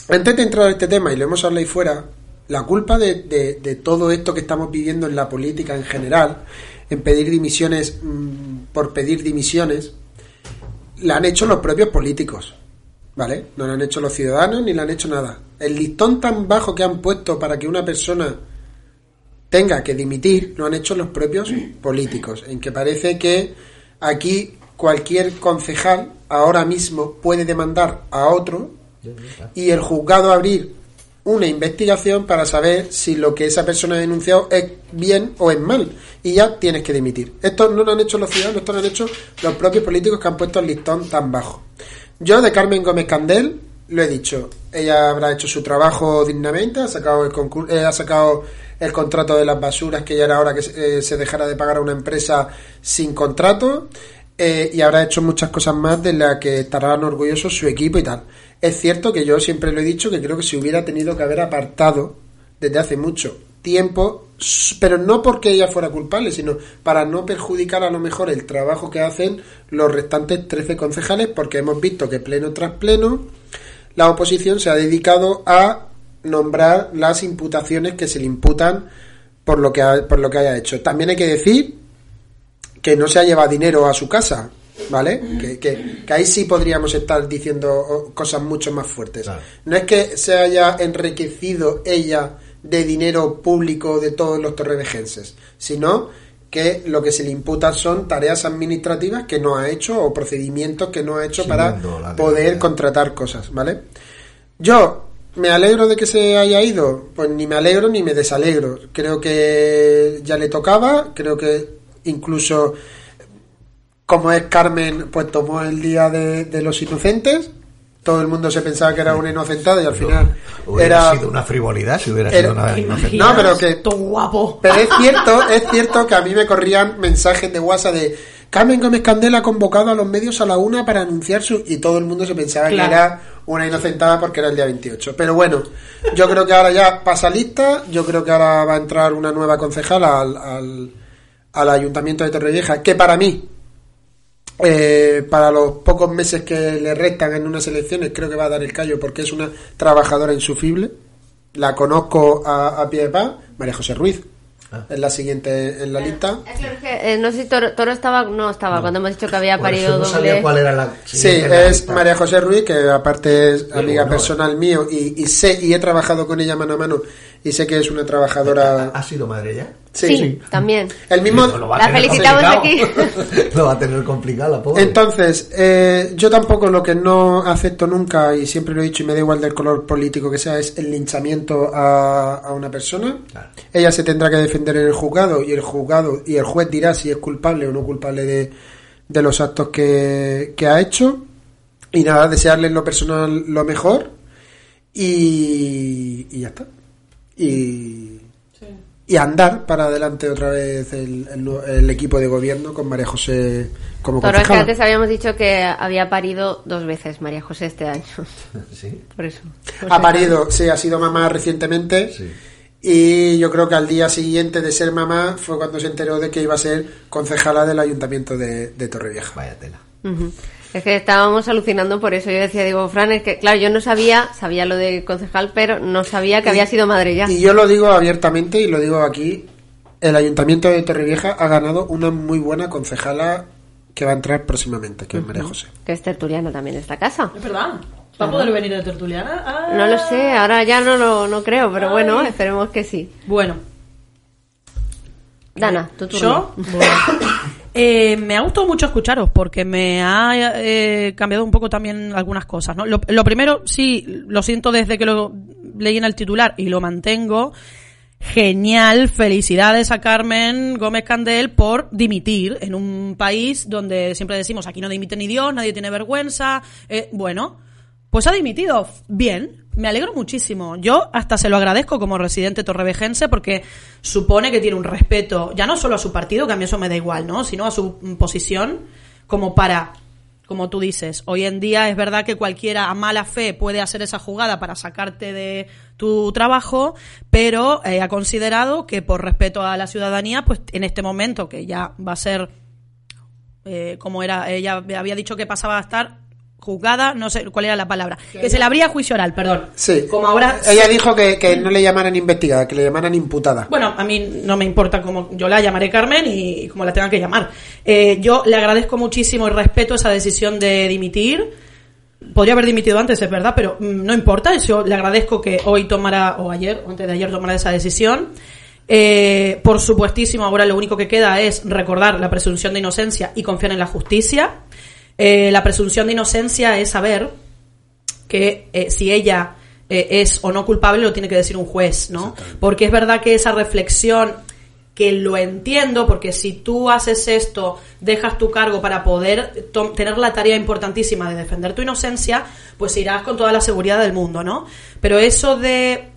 Antes de entrar a este tema, y lo hemos hablado ahí fuera, la culpa de, de- de todo esto que estamos viviendo en la política en general, en pedir dimisiones mm, por pedir dimisiones, la han hecho los propios políticos, ¿vale? No la han hecho los ciudadanos ni la han hecho nada. El listón tan bajo que han puesto para que una persona tenga que dimitir lo han hecho los propios políticos, en que parece que aquí cualquier concejal ahora mismo puede demandar a otro y el juzgado abrir una investigación para saber si lo que esa persona ha denunciado es bien o es mal y ya tienes que dimitir. Esto no lo han hecho los ciudadanos, esto lo han hecho los propios políticos que han puesto el listón tan bajo. Yo de Carmen Gómez Candel lo he dicho, ella habrá hecho su trabajo dignamente, ha sacado el concur- eh, ha sacado el contrato de las basuras que ya era hora que se, eh, dejara de pagar a una empresa sin contrato eh, y habrá hecho muchas cosas más de las que estarán orgullosos su equipo y tal. Es cierto que yo siempre lo he dicho que creo que se hubiera tenido que haber apartado desde hace mucho tiempo, pero no porque ella fuera culpable, sino para no perjudicar a lo mejor el trabajo que hacen los restantes 13 concejales, porque hemos visto que pleno tras pleno la oposición se ha dedicado a nombrar las imputaciones que se le imputan por lo que ha- por lo que haya hecho. También hay que decir que no se ha llevado dinero a su casa, ¿vale? Que, que- que ahí sí podríamos estar diciendo oh, cosas mucho más fuertes. Claro. No es que se haya enriquecido ella de dinero público de todos los torrevejenses, sino que lo que se le imputa son tareas administrativas que no ha hecho o procedimientos que no ha hecho para poder contratar cosas, ¿vale? Yo me alegro de que se haya ido, pues ni me alegro ni me desalegro. Creo que ya le tocaba, creo que incluso como es Carmen, pues tomó el día de, de los inocentes. Todo el mundo se pensaba que era una inocentada y al final Hubiera era sido una frivolidad si hubiera era- sido una inocente. No, pero que Todo guapo. pero es cierto, es cierto que a mí me corrían mensajes de WhatsApp de Carmen Gómez Candela ha convocado a los medios a la una para anunciar su... Y todo el mundo se pensaba Claro. que era una inocentada porque era el día 28. Pero bueno, yo creo que ahora ya pasa lista, yo creo que ahora va a entrar una nueva concejala al, al, al Ayuntamiento de Torrevieja, que para mí, eh, para los pocos meses que le restan en unas elecciones, creo que va a dar el callo porque es una trabajadora insufrible. La conozco a, a pie de paz, María José Ruiz. Es la siguiente en la lista. Es que, eh, no sé si Toro, Toro estaba, no estaba, cuando hemos dicho que había Por parido no doble. sabía cuál era la Sí, la es lista. María José Ruiz, que aparte es amiga bueno, personal mío y, y sé y he trabajado con ella mano a mano y sé que es una trabajadora. ¿Ha sido madre ya? Sí, también. El mismo. Lo va a La tener felicitamos complicado. <laughs> Lo va a tener complicado la pobre. Entonces, eh, yo tampoco lo que no acepto nunca, y siempre lo he dicho y me da igual del color político que sea, es el linchamiento a, a una persona. Claro. Ella se tendrá que defender en el juzgado y el juzgado y el juez dirá si es culpable o no culpable de, de los actos que, que ha hecho. Y nada, desearle en lo personal lo mejor y, y ya está. Y, y andar para adelante otra vez el, el equipo de gobierno con María José como Toro, es que antes habíamos dicho que había parido dos veces María José este año. <laughs> Sí. Por eso. Ha parido, sí, ha sido mamá recientemente. Sí. Y yo creo que al día siguiente de ser mamá fue cuando se enteró de que iba a ser concejala del ayuntamiento de, de Torrevieja. Vaya tela. Ujú. Es que estábamos alucinando por eso. Yo decía, digo, Fran, es que, claro, yo no sabía, sabía lo de concejal, pero no sabía que había sido madre ya. Y yo lo digo abiertamente y lo digo aquí. El ayuntamiento de Torrevieja ha ganado una muy buena concejala que va a entrar próximamente, que es María José. Que es tertuliana también esta casa. Es verdad. ¿Va a poder venir de tertuliana? Ah. No lo sé, ahora ya no lo no creo, pero bueno, esperemos que sí. Bueno, Dana, tu turno. ¿Yo? Bueno. <coughs> Eh, me ha gustado mucho escucharos porque me ha eh, cambiado un poco también algunas cosas. ¿no? Lo, primero, sí, lo siento desde que lo leí en el titular y lo mantengo. Genial, felicidades a Carmen Gómez Candel por dimitir en un país donde siempre decimos aquí no dimite ni Dios, nadie tiene vergüenza. Eh, bueno, pues ha dimitido. Bien, me alegro muchísimo. Yo hasta se lo agradezco como residente torrevejense porque supone que tiene un respeto, ya no solo a su partido, que a mí eso me da igual, ¿no? Sino a su posición como para, como tú dices, hoy en día es verdad que cualquiera a mala fe puede hacer esa jugada para sacarte de tu trabajo, pero eh, ha considerado que por respeto a la ciudadanía, pues en este momento que ya va a ser eh, como era, ella había dicho que pasaba a estar juzgada, no sé cuál era la palabra, que se le abría juicio oral, perdón. Sí. Como ahora Ella dijo que, que no le llamaran investigada, que le llamaran imputada. Bueno, a mí no me importa cómo yo la llamaré Carmen y como la tengan que llamar. Eh, yo le agradezco muchísimo y respeto esa decisión de dimitir. Podría haber dimitido antes, es verdad, pero mm, no importa. Yo le agradezco que hoy tomara, o ayer, o antes de ayer tomara esa decisión. Eh, por supuestísimo, ahora lo único que queda es recordar la presunción de inocencia y confiar en la justicia. Eh, la presunción de inocencia es saber que eh, si ella eh, es o no culpable lo tiene que decir un juez, ¿no? Porque es verdad que esa reflexión que lo entiendo, porque si tú haces esto, dejas tu cargo para poder tener la tarea importantísima de defender tu inocencia, pues irás con toda la seguridad del mundo, ¿no? Pero eso de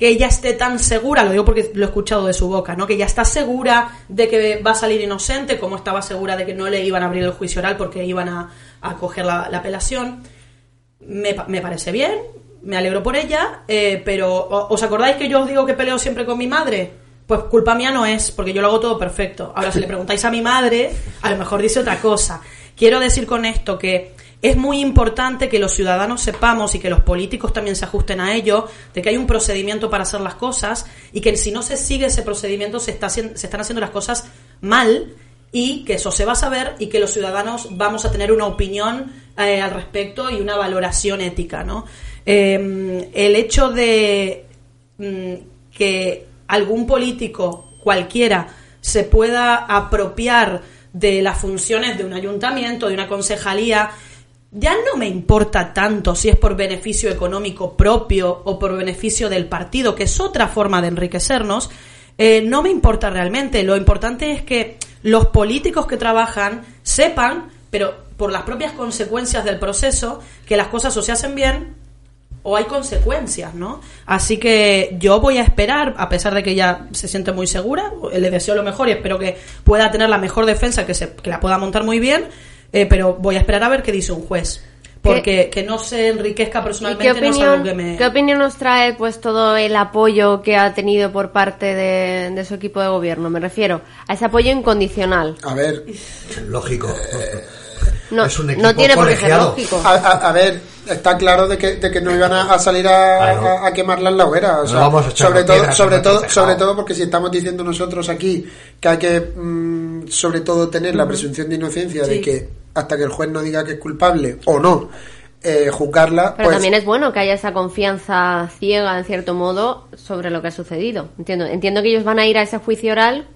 que ella esté tan segura, lo digo porque lo he escuchado de su boca, ¿no? Que ella está segura de que va a salir inocente, como estaba segura de que no le iban a abrir el juicio oral porque iban a, a coger la, la apelación. Me, me parece bien, me alegro por ella, eh, pero ¿o- ¿os acordáis que yo os digo que peleo siempre con mi madre? Pues culpa mía no es, porque yo lo hago todo perfecto. Ahora, si le preguntáis a mi madre, a lo mejor dice otra cosa. Quiero decir con esto que es muy importante que los ciudadanos sepamos y que los políticos también se ajusten a ello, de que hay un procedimiento para hacer las cosas y que si no se sigue ese procedimiento se, está, se están haciendo las cosas mal y que eso se va a saber y que los ciudadanos vamos a tener una opinión eh, al respecto y una valoración ética, ¿no? Eh, el hecho de mm, que algún político cualquiera se pueda apropiar de las funciones de un ayuntamiento, de una concejalía, ya no me importa tanto si es por beneficio económico propio o por beneficio del partido, que es otra forma de enriquecernos, eh, no me importa realmente. Lo importante es que los políticos que trabajan sepan, pero por las propias consecuencias del proceso, que las cosas o se hacen bien o hay consecuencias, ¿no? Así que yo voy a esperar, a pesar de que ella se siente muy segura, le deseo lo mejor y espero que pueda tener la mejor defensa, que, se, que la pueda montar muy bien, eh, pero voy a esperar a ver qué dice un juez. Porque que no se enriquezca ¿Y personalmente qué no es algo opinión, que me... qué opinión nos trae pues todo el apoyo que ha tenido por parte de, de su equipo de gobierno? Me refiero a ese apoyo incondicional. A ver, <laughs> Lógico. <laughs> No, Es un equipo no tiene por qué ser lógico. a, a- a ver, está claro de que, de que no iban a, a salir a, Claro. a- a quemarla en la hoguera. O sea, vamos a sobre todo, piedras sobre todo, sobre todo porque si estamos diciendo nosotros aquí que hay que, mm, sobre todo, tener la presunción de inocencia de que hasta que el juez no diga que es culpable o no, eh, juzgarla, Pero pues también es bueno que haya esa confianza ciega, en cierto modo, sobre lo que ha sucedido. Entiendo, entiendo que ellos van a ir a ese juicio oral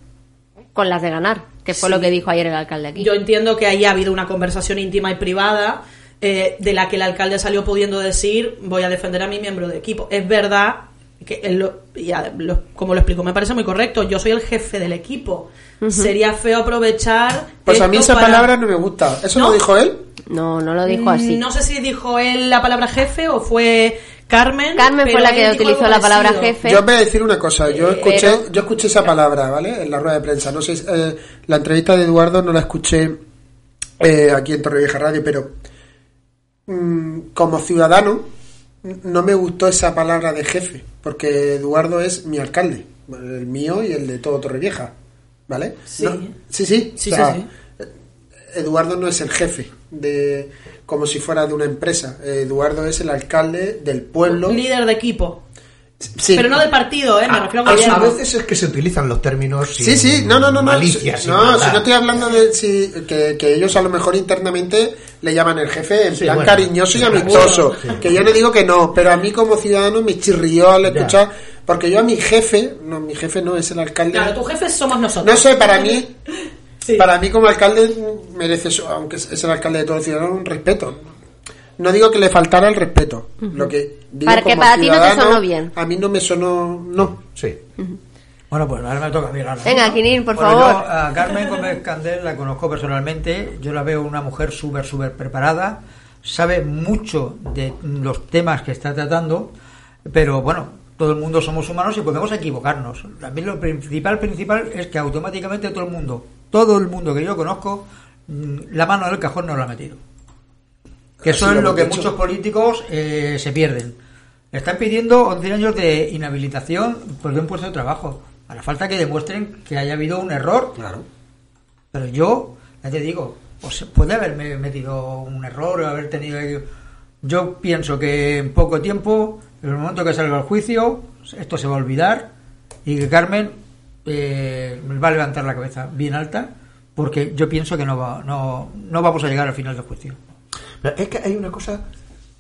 con las de ganar, que fue Sí. lo que dijo ayer el alcalde aquí. Yo entiendo que ahí ha habido una conversación íntima y privada eh, de la que el alcalde salió pudiendo decir voy a defender a mi miembro de equipo. Es verdad que él lo- ya lo- como lo explico me parece muy correcto. Yo soy el jefe del equipo. Sería feo aprovechar. pues a mí esa para- palabra no me gusta. ¿Eso ¿No? lo dijo él? No, no lo dijo así. No sé si dijo él la palabra jefe o fue Carmen. Carmen fue la que utilizó la palabra jefe. Yo os voy a decir una cosa, yo Eh, escuché, pero- yo escuché esa palabra, ¿vale? En la rueda de prensa. No sé, eh, la entrevista de Eduardo no la escuché eh, aquí en Torrevieja Radio, pero mm, como ciudadano no me gustó esa palabra de jefe, porque Eduardo es mi alcalde, el mío y el de todo Torrevieja, ¿vale? Sí. No- sí, sí, Sí, o sea, sí, Eduardo no es el jefe de como si fuera de una empresa. Eduardo es el alcalde del pueblo. Líder de equipo. Sí. Pero no del partido, ¿eh? Me A, refiero a- a a gobierno. veces es que se utilizan los términos sin Sí, sí, no, no, no, no. malicia, si, no, maldad. si no estoy hablando de si, que, que ellos a lo mejor internamente le llaman el jefe en Sí, plan bueno, cariñoso y amistoso. sí. Que yo no digo que no, pero a mí como ciudadano me chirrió al Ya. escuchar, porque yo a mi jefe, no, mi jefe no es el alcalde. Claro, tu jefe somos nosotros. No sé, para mí, <laughs> Sí. para mí como alcalde merece, eso, aunque es el alcalde de todos los ciudadanos, un respeto. No digo que le faltara el respeto. Lo que digo Para que para ti no te sonó bien. A mí no me sonó, no. Sí. Bueno, pues ahora me toca a mí hablar. Venga, Quinin, por Bueno, favor. Yo a Carmen Gómez Candel la conozco personalmente. Yo la veo una mujer súper, súper preparada. Sabe mucho de los temas que está tratando. Pero bueno, todo el mundo somos humanos y podemos equivocarnos. A mí lo principal, principal es que automáticamente todo el mundo, todo el mundo que yo conozco, mm, la mano en el cajón no la ha metido. Que Así eso lo es lo hemos que muchos políticos eh, se pierden. Están pidiendo 11 años de inhabilitación por un puesto de trabajo. A la falta que demuestren que haya habido un error. Claro. Pero yo, ya te digo, pues puede haberme metido un error o haber tenido... Yo pienso que en poco tiempo, en el momento que salga el juicio, esto se va a olvidar y que Carmen eh, va a levantar la cabeza bien alta porque yo pienso que no, va, no, no vamos a llegar al final del juicio. Es que hay una cosa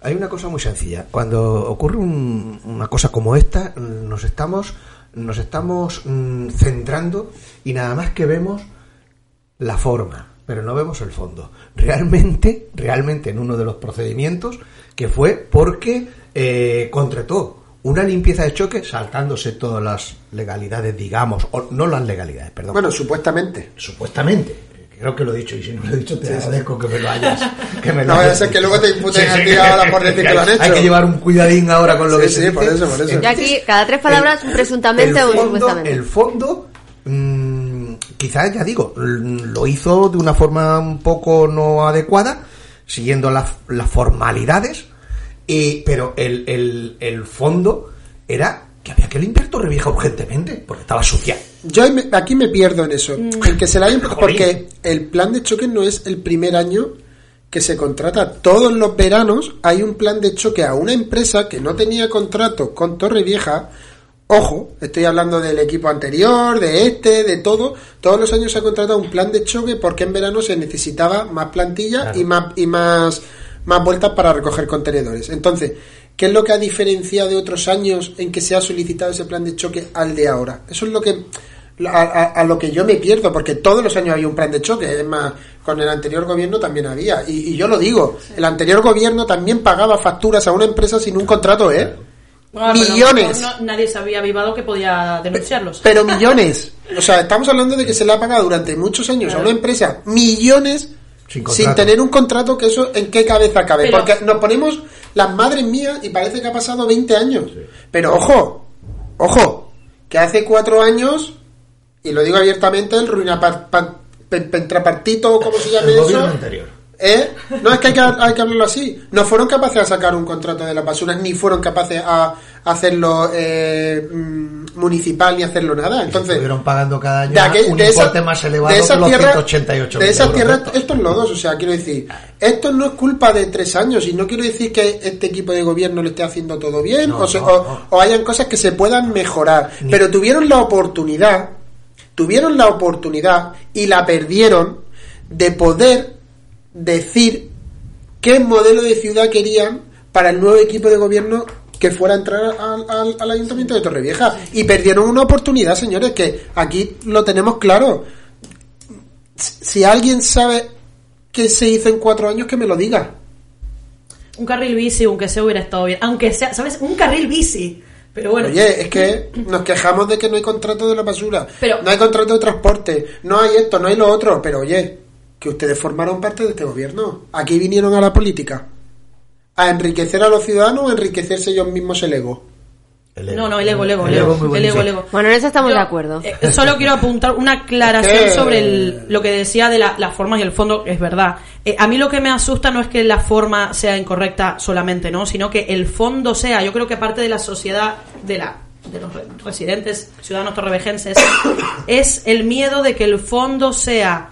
hay una cosa muy sencilla. Cuando ocurre un- una cosa como esta, nos estamos, nos estamos mm, centrando y nada más que vemos la forma, pero no vemos el fondo. Realmente, realmente en uno de los procedimientos que fue porque eh, contrató una limpieza de choque saltándose todas las legalidades, digamos, o no las legalidades, perdón. Bueno, supuestamente. supuestamente. Creo que lo he dicho y si no lo he dicho te agradezco que me lo hayas. Que me <laughs> lo No ser que luego te imputen a ti ahora por decir que lo han <laughs> Hay hecho. que llevar un cuidadín ahora con lo Sí, que sí, se dice. por eso, por eso. Y aquí, cada tres palabras, un presuntamente el o un fondo, supuestamente. El fondo, mm, quizás ya digo, l- lo hizo de una forma un poco no adecuada, siguiendo las, las formalidades, y, pero el, el, el fondo era que había que limpiar Torrevieja urgentemente, porque estaba sucia. Yo aquí me pierdo en eso. Mm. En que se la hayan- porque el plan de choque no es el primer año que se contrata. Todos los veranos hay un plan de choque a una empresa que no tenía contrato con Torrevieja. Ojo, estoy hablando del equipo anterior, de este, de todo. Todos los años se ha contratado un plan de choque porque en verano se necesitaba más plantilla Claro. y más y más más vueltas para recoger contenedores. Entonces, ¿qué es lo que ha diferenciado de otros años en que se ha solicitado ese plan de choque al de ahora? Eso es lo que a, a- a lo que yo me pierdo, porque todos los años había un plan de choque, es más, con el anterior gobierno también había, y, y yo lo digo, el anterior gobierno también pagaba facturas a una empresa sin un contrato, ¿eh? Bueno, millones. no- nadie se había avivado que podía denunciarlos. Pero <laughs> millones. O sea, estamos hablando de que se le ha pagado durante muchos años a una empresa millones Sin tener un contrato que eso en qué cabeza cabe. Pero- Porque nos ponemos las madres mías y parece que ha pasado 20 años. Pero ojo, ojo, que hace cuatro años, y lo digo abiertamente, el ruinapentrapartito, como se llame El eso. gobierno anterior. ¿Eh? No, es que hay, que hay que hablarlo así. No fueron capaces de sacar un contrato de la basura, ni fueron capaces a hacerlo eh, mm, municipal, ni hacerlo nada. Entonces, Estuvieron pagando cada año de, aquel- un de esa- importe más elevado de esa que los tierra, 188 de esas tierras, estos lodos, o sea, quiero decir, esto no es culpa de tres años y no quiero decir que este equipo de gobierno lo esté haciendo todo bien No, o, se- no, o- no. o hayan cosas que se puedan mejorar, Ni- pero tuvieron la oportunidad, tuvieron la oportunidad y la perdieron de poder decir qué modelo de ciudad querían para el nuevo equipo de gobierno que fuera a entrar al, al- al ayuntamiento de Torrevieja. Y perdieron una oportunidad, señores, que aquí lo tenemos claro. Si alguien sabe qué se hizo en cuatro años, que me lo diga. Un carril bici, aunque sea, hubiera estado bien. Aunque sea, ¿sabes? Un carril bici. Pero bueno. Oye, es que nos quejamos de que no hay contrato de la basura, Pero- no hay contrato de transporte, no hay esto, no hay lo otro, pero oye, que ustedes formaron parte de este gobierno. Aquí vinieron a la política. A enriquecer a los ciudadanos o a enriquecerse ellos mismos el ego. El No, no, el ego, el ego, el El ego el ego, el ego. Bueno, en eso estamos Yo, de acuerdo. eh, solo quiero apuntar una aclaración sobre el- lo que decía de la- las formas y el fondo, es verdad. Eh, a mí lo que me asusta no es que la forma sea incorrecta solamente, ¿no? Sino que el fondo sea, yo creo que parte de la sociedad, de la de los re- residentes, ciudadanos torrevejenses, <coughs> es el miedo de que el fondo sea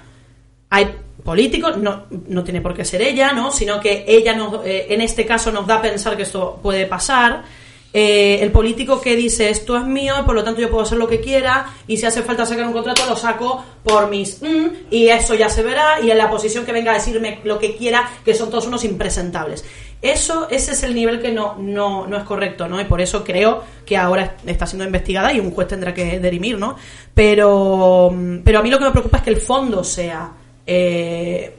hay políticos, no, no tiene por qué ser ella, ¿no? Sino que ella nos, eh, en este caso nos da a pensar que esto puede pasar. Eh, el político que dice esto es mío y por lo tanto yo puedo hacer lo que quiera y si hace falta sacar un contrato lo saco por mis mm, y eso ya se verá y en la posición que venga a decirme lo que quiera que son todos unos impresentables eso ese es el nivel que no no, no es correcto no y por eso creo que ahora está siendo investigada y un juez tendrá que derimir no pero pero a mí lo que me preocupa es que el fondo sea eh,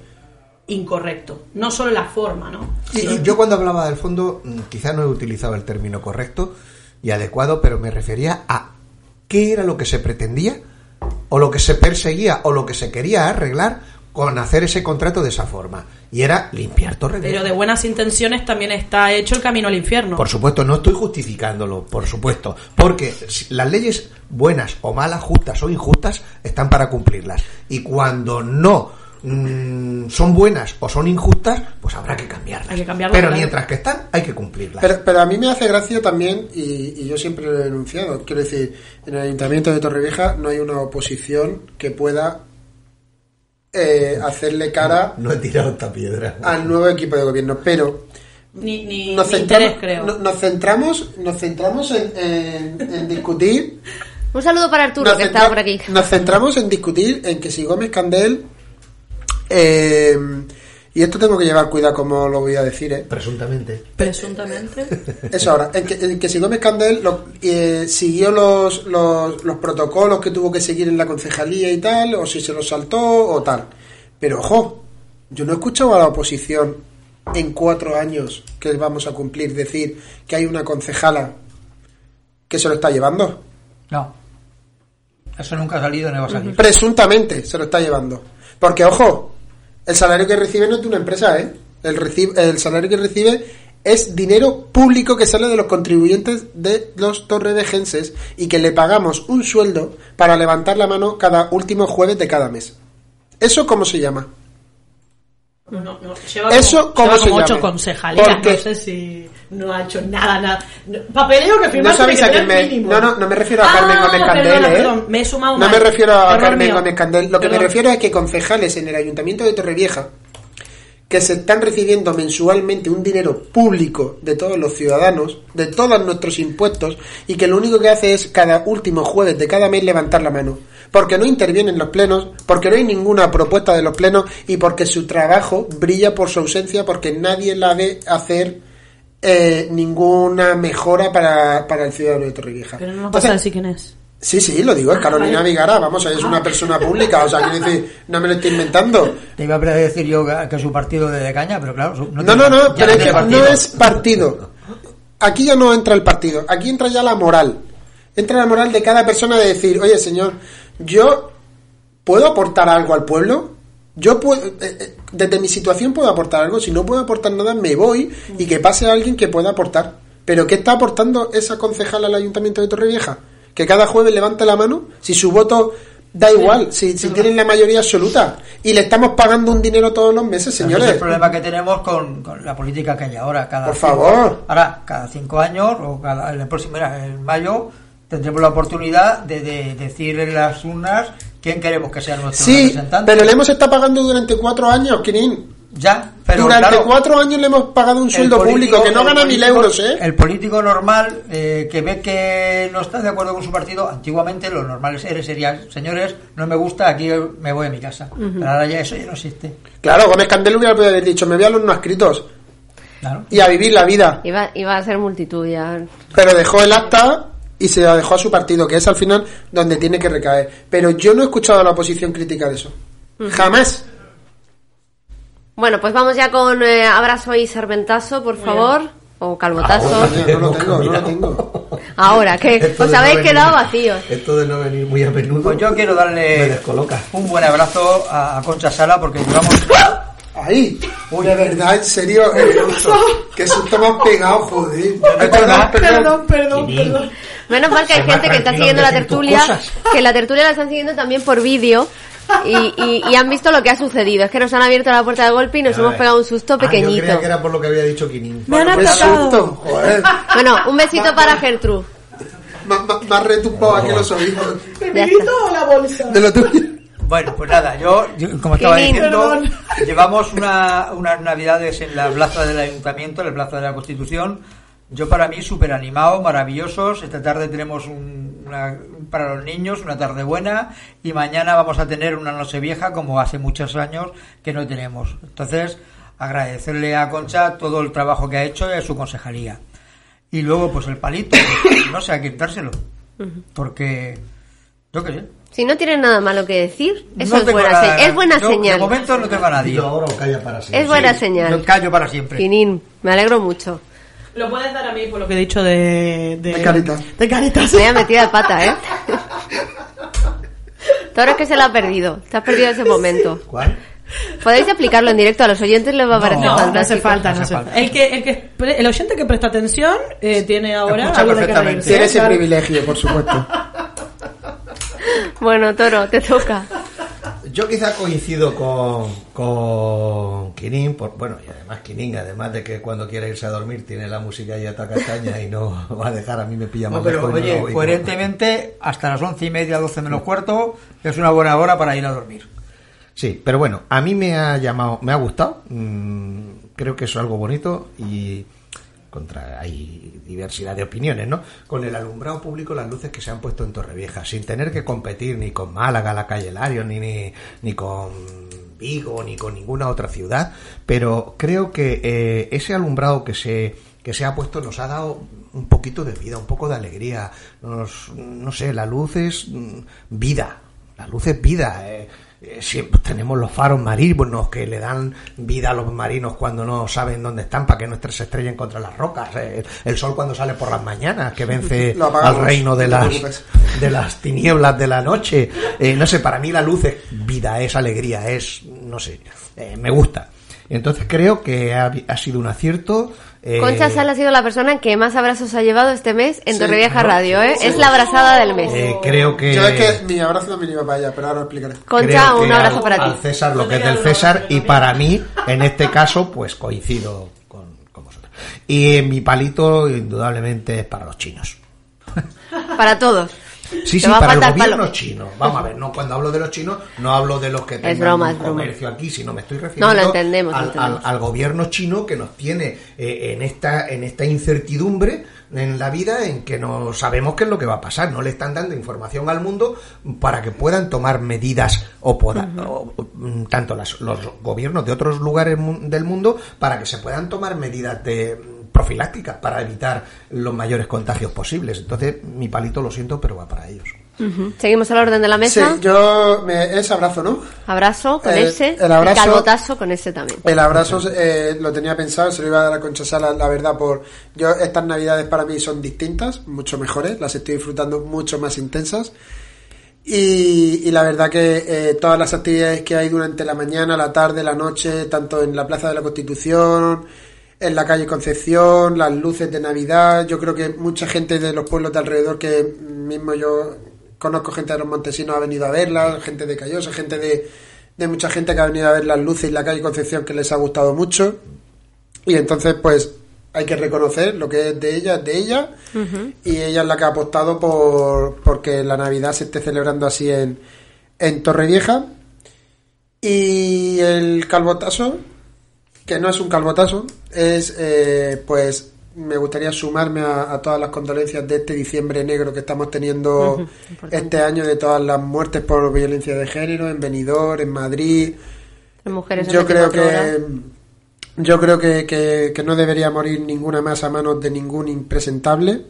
incorrecto, no solo la forma, ¿no? Y yo cuando hablaba del fondo, mm, quizá no he utilizado el término correcto y adecuado, pero me refería a qué era lo que se pretendía o lo que se perseguía o lo que se quería arreglar con hacer ese contrato de esa forma. Y era limpiar Torre Pero de buenas intenciones también está hecho el camino al infierno. Por supuesto, no estoy justificándolo, por supuesto, porque si- las leyes buenas o malas, justas o injustas, están para cumplirlas. Y cuando no mm, son buenas o son injustas, pues habrá que cambiarlas. Hay que cambiarlas, Pero claro. mientras que están, hay que cumplirlas. Pero, pero a mí me hace gracia también, y, y yo siempre lo he denunciado, quiero decir, en el Ayuntamiento de Torrevieja no hay una oposición que pueda eh, hacerle cara <laughs> No he tirado esta piedra. al nuevo equipo de gobierno. Pero Ni, ni, nos ni centramos, interés, creo. no- nos centramos, nos centramos en, en- en discutir. Un saludo para Arturo, nos que está por aquí. Nos centramos en discutir en que si Gómez Candel. eh, y esto tengo que llevar cuidado como lo voy a decir, ¿eh? Presuntamente. Presuntamente. <laughs> Eso ahora, en que, en que si Gómez Candel lo- eh, siguió los, los, los protocolos que tuvo que seguir en la concejalía y tal, o si se los saltó o tal. Pero ojo, yo no he escuchado a la oposición en cuatro años que vamos a cumplir decir que hay una concejala que se lo está llevando. No. Eso nunca ha salido ni va a salir. Presuntamente se lo está llevando. Porque, ojo, el salario que recibe no es de una empresa, ¿eh? El, reci- el salario que recibe es dinero público que sale de los contribuyentes de los torrevejenses y que le pagamos un sueldo para levantar la mano cada último jueves de cada mes. ¿Eso cómo se llama? No, no, no. Lleva Eso, como, ¿cómo lleva se como ocho llama? concejalías. Porque- No sé si no ha hecho nada, nada. Papeleo que No sabéis a quién me... mínimo. No, no, no me refiero a Carmen Ah, Gómez Candel, perdona, ¿eh? perdón, me he sumado No mal. me refiero a Carmen mío. Gómez Candel. Lo que me refiero es que concejales en el Ayuntamiento de Torrevieja que se están recibiendo mensualmente un dinero público de todos los ciudadanos, de todos nuestros impuestos, y que lo único que hace es cada último jueves de cada mes levantar la mano. Porque no intervienen en los plenos, porque no hay ninguna propuesta de los plenos y porque su trabajo brilla por su ausencia, porque nadie la ve hacer eh, ninguna mejora para, para el ciudadano de Torrevieja. Pero no nos Entonces, vas a decir quién es. Sí, sí, lo digo, es Carolina vale. Vigara, vamos, es una persona pública, o sea, quiero decir, no me lo estoy inventando. Te iba a decir yo que su partido de, de caña, pero claro. su- No, no, no, ya pero es que no es partido. Aquí ya no entra el partido, aquí entra ya la moral. Entra la moral de cada persona de decir, oye, señor, yo puedo aportar algo al pueblo. Yo puedo, eh, eh, desde mi situación puedo aportar algo. Si no puedo aportar nada, me voy y que pase alguien que pueda aportar. Pero ¿qué está aportando esa concejala al Ayuntamiento de Torrevieja? Que cada jueves levante la mano. Si su voto da igual, si, si tienen la mayoría absoluta. Y le estamos pagando un dinero todos los meses, Ese señores. es el problema que tenemos con, con la política que hay ahora. Cada Por cinco- favor. ahora, cada cinco años, o cada, el próximo, mira, en mayo, tendremos la oportunidad de, de decir en las urnas quién queremos que sea nuestro Sí, representante. pero le hemos estado pagando durante cuatro años, Kirin. Ya, pero durante claro, cuatro años le hemos pagado un el sueldo político- público que no gana mil euros, ¿eh? El político normal eh, que ve que no está de acuerdo con su partido, antiguamente lo normal sería, sería señores, no me gusta, aquí me voy a mi casa. Pero ahora ya eso ya no existe. Claro, Gómez Candel hubiera podido haber dicho, me voy a los no escritos Claro. y a vivir la vida. Iba, iba a ser multitud ya. Pero dejó el acta y se la dejó a su partido, que es al final donde tiene que recaer. Pero yo no he escuchado a la oposición crítica de eso. Jamás. Bueno, pues vamos ya con eh, abrazo y serventazo, por favor. O calvotazo. Ahora, no lo tengo, no lo tengo. <laughs> Ahora, ¿qué? Esto Os de no habéis venir- quedado vacíos. Esto de no venir muy a menudo. Pues yo quiero darle un buen abrazo a, a Concha Sala porque llevamos Ahí. Uy, de verdad, en serio. eh, qué susto me has pegado, joder. Perdón, Perdón, perdón, perdón. Menos mal que hay más gente que está siguiendo en la tertulia, que la tertulia la están siguiendo también por vídeo y, y- y han visto lo que ha sucedido. Es que nos han abierto la puerta de golpe y nos hemos pegado un susto Ah, yo pequeñito. creía que era por lo que había dicho Quinin. Me han atacado. susto, joder. Bueno, un besito para Gertrude. Has retumbado aquí los oídos. ¿El Ya vinito o la bolsa? De lo tuyo. Bueno, pues nada, yo, yo, como estaba Qué diciendo, Perdón. llevamos una, unas navidades en la plaza del ayuntamiento, en la plaza de la Constitución. Yo para mí súper animado, maravillosos. Esta tarde tenemos un, una- para los niños una tarde buena y mañana vamos a tener una noche vieja como hace muchos años que no tenemos. Entonces, agradecerle a Concha todo el trabajo que ha hecho y a su concejalía. Y luego, pues el palito, pues, <coughs> no sé a quién dárselo. Porque, yo qué sé. Si no tienen nada malo que decir, eso No es buena, nada- es buena yo, señal. De momento no tengo a nadie. Digo ahora o calla para siempre. Es buena señal. callo para siempre. Finín, me alegro mucho. Lo puedes dar a mí por lo que he dicho de... De, De Caritas. De caritas. Me haya metido de pata, ¿eh? Toro es que se la ha perdido. Te has perdido ese momento. ¿Cuál? Podéis explicarlo en directo, a los oyentes les va a parecer No, no hace falta, no hace falta. El que, el que el oyente que presta atención eh, tiene ahora Escucha algo de que perfectamente. Tiene ese privilegio, por supuesto. Bueno, Toro, te toca. Yo quizá coincido con, con Quinin, por, bueno, y además Quinin, además de que cuando quiere irse a dormir tiene la música ya a castaña y no <laughs> va a dejar, a mí me pilla No, más pero y no oye, lo oigo. coherentemente, hasta las once y media, doce menos cuarto, es una buena hora para ir a dormir. Sí, pero bueno, a mí me ha llamado, me ha gustado, mm, creo que eso es algo bonito y contra hay diversidad de opiniones, ¿no? Con el alumbrado público, las luces que se han puesto en Torrevieja, sin tener que competir ni con Málaga, la calle Lario, ni, ni, ni con Vigo, ni con ninguna otra ciudad, pero creo que eh, ese alumbrado que se, que se ha puesto nos ha dado un poquito de vida, un poco de alegría, nos, no sé, la luz es mm, vida, la luz es vida, eh, siempre tenemos los faros marinos que le dan vida a los marinos cuando no saben dónde están para que no se estrellen contra las rocas. eh, el sol cuando sale por las mañanas que vence <laughs> al reino de las de las tinieblas de la noche. Eh, no sé, para mí la luz es vida, es alegría, es no sé, eh, me gusta. Entonces creo que ha, ha sido un acierto. Eh, Concha Sal ha sido la persona que más abrazos ha llevado este mes en Sí, Torrevieja ¿no? Radio, ¿eh? Sí. Es la abrazada del mes. eh, creo que Yo es que mi abrazo también iba para allá, pero ahora lo explicaré. Concha, creo un abrazo al- para Al ti. César lo que es del César y para mí, en este caso, pues coincido con, con vosotros. Y mi palito, indudablemente, es para los chinos. Para todos. Sí, sí, para el gobierno palo. chino. Vamos a ver, no cuando hablo de los chinos, no hablo de los que tengan broma, un es broma. comercio aquí, sino me estoy refiriendo No, lo entendemos, lo al, entendemos. al- al gobierno chino que nos tiene eh, en esta en esta incertidumbre en la vida en que no sabemos qué es lo que va a pasar. No le están dando información al mundo para que puedan tomar medidas o, poda- o- o, tanto las- los gobiernos de otros lugares del mundo para que se puedan tomar medidas de profilácticas para evitar los mayores contagios posibles. Entonces, mi palito lo siento, pero va para ellos. Seguimos al orden de la Sí, mesa. yo me, es abrazo, ¿no? Abrazo con Eh, ese. el abrazo- calvotazo con ese también. El abrazo eh, lo tenía pensado, se lo iba a dar a Concha Sala, la verdad, por yo estas navidades para mí son distintas, mucho mejores, las estoy disfrutando mucho más intensas. Y, y la verdad que eh, todas las actividades que hay durante la mañana, la tarde, la noche, tanto en la Plaza de la Constitución, en la calle Concepción, las luces de Navidad, yo creo que mucha gente de los pueblos de alrededor que mismo yo conozco gente de los Montesinos ha venido a verlas, gente de Callosa, gente de, de mucha gente que ha venido a ver las luces y la calle Concepción que les ha gustado mucho. Y entonces, pues, hay que reconocer lo que es de ella, es de ella. Y ella es la que ha apostado por porque la Navidad se esté celebrando así en, en Torrevieja. Y el calvotazo, que no es un calvotazo, es, eh, pues, me gustaría sumarme a, a todas las condolencias de este diciembre negro que estamos teniendo este año, de todas las muertes por violencia de género en Benidorm, en Madrid, Las mujeres en yo creo 24 horas. que yo creo que, que- que no debería morir ninguna más a manos de ningún impresentable.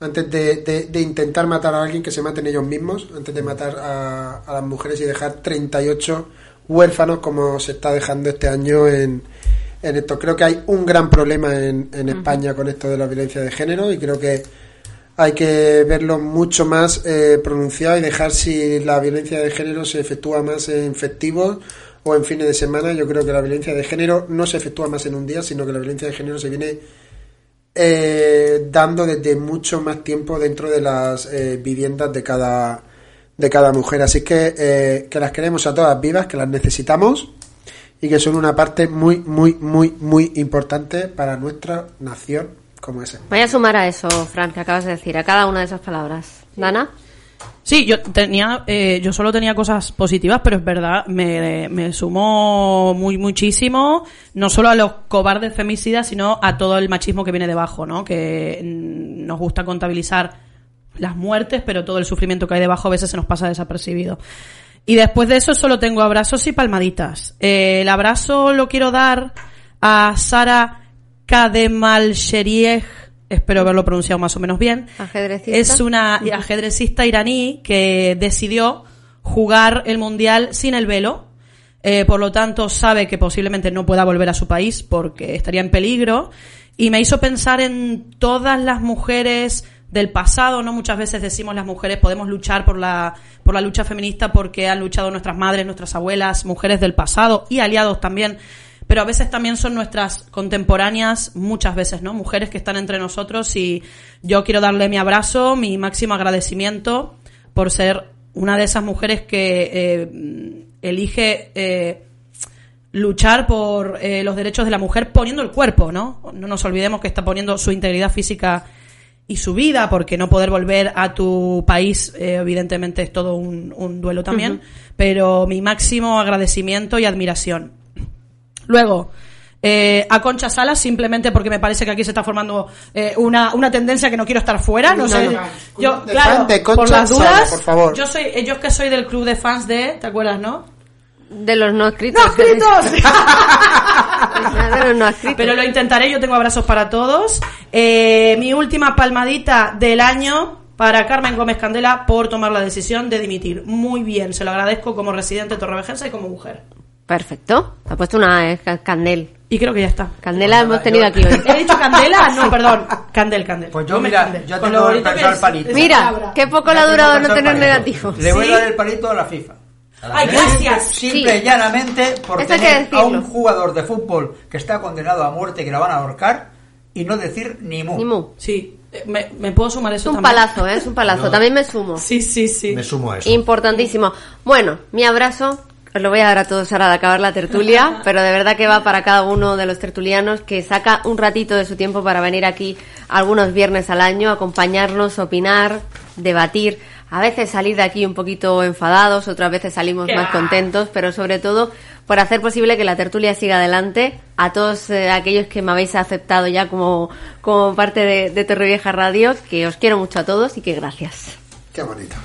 Antes de, de- de intentar matar a alguien que se maten ellos mismos. Antes de matar a, a las mujeres y dejar 38 huérfanos como se está dejando este año en, en esto creo que hay un gran problema en, en España con esto de la violencia de género y creo que hay que verlo mucho más eh, pronunciado y dejar si la violencia de género se efectúa más en festivos o en fines de semana. Yo creo que la violencia de género no se efectúa más en un día, sino que la violencia de género se viene eh, dando desde mucho más tiempo dentro de las eh, viviendas de cada de cada mujer. Así que eh, que las queremos a todas vivas, que las necesitamos y que son una parte muy muy muy muy importante para nuestra nación como esa. Voy a sumar a eso, Fran, que acabas de decir, a cada una de esas palabras. Dana, Sí, yo tenía, eh, yo solo tenía cosas positivas, pero es verdad, me, me sumó muy muchísimo, no solo a los cobardes femicidas, sino a todo el machismo que viene debajo, ¿no? Que mm, nos gusta contabilizar las muertes, pero todo el sufrimiento que hay debajo a veces se nos pasa desapercibido. Y después de eso solo tengo abrazos y palmaditas. Eh, el abrazo lo quiero dar a Sara Kademalsherieh, espero haberlo pronunciado más o menos bien. ajedrecista. Es una ajedrecista iraní que decidió jugar el mundial sin el velo. Eh, por lo tanto, sabe que posiblemente no pueda volver a su país porque estaría en peligro. Y me hizo pensar en todas las mujeres del pasado, ¿no? Muchas veces decimos las mujeres podemos luchar por la, por la lucha feminista porque han luchado nuestras madres, nuestras abuelas, mujeres del pasado y aliados también. Pero a veces también son nuestras contemporáneas, muchas veces, ¿no? Mujeres que están entre nosotros y yo quiero darle mi abrazo, mi máximo agradecimiento por ser una de esas mujeres que eh, elige eh, luchar por eh, los derechos de la mujer poniendo el cuerpo, ¿no? No nos olvidemos que está poniendo su integridad física y su vida, porque no poder volver a tu país, eh, evidentemente es todo un, un duelo también, pero mi máximo agradecimiento y admiración. Luego, eh, a Concha Salas, simplemente porque me parece que aquí se está formando eh, una, una tendencia que no quiero estar fuera. No, No, sé. no. Yo, De claro, por las dudas, por favor. Yo, soy, yo es que soy del club de fans de, ¿te acuerdas, no? De los no escritos. ¡No escritos! <laughs> de los no escritos. Pero lo intentaré, yo tengo abrazos para todos. Eh, mi última palmadita del año para Carmen Gómez Candela por tomar la decisión de dimitir. Muy bien, se lo agradezco como residente torrevejense y como mujer. Perfecto. Te ha puesto una eh, ca- candel. Y creo que ya está. Candela hemos tenido aquí hoy. ¿He dicho Candela? <laughs> No, perdón. Candel, Candel. Pues yo, mira, Candel. yo tengo que es palito. Mira, qué poco le ha durado no tener palito. negativo. Le voy ¿Sí? a dar el palito a la FIFA. Ay, gracias. Simple Sí. y llanamente por Eso tener a un jugador de fútbol que está condenado a muerte que la van a ahorcar y no decir ni mu. Ni mu. Sí, eh, me, me puedo sumar Es eso un también. palazo, ¿eh? Es un palazo. También me sumo. Sí, sí, sí. Me sumo a eso. Importantísimo. Bueno, mi abrazo os lo voy a dar a todos ahora de acabar la tertulia, <laughs> pero de verdad que va para cada uno de los tertulianos que saca un ratito de su tiempo para venir aquí algunos viernes al año, acompañarnos, opinar, debatir. A veces salir de aquí un poquito enfadados, otras veces salimos ¡Qué más contentos, pero sobre todo por hacer posible que la tertulia siga adelante. A todos eh, aquellos que me habéis aceptado ya como, como parte de, de Torrevieja Radio, que os quiero mucho a todos y que gracias. Qué bonito.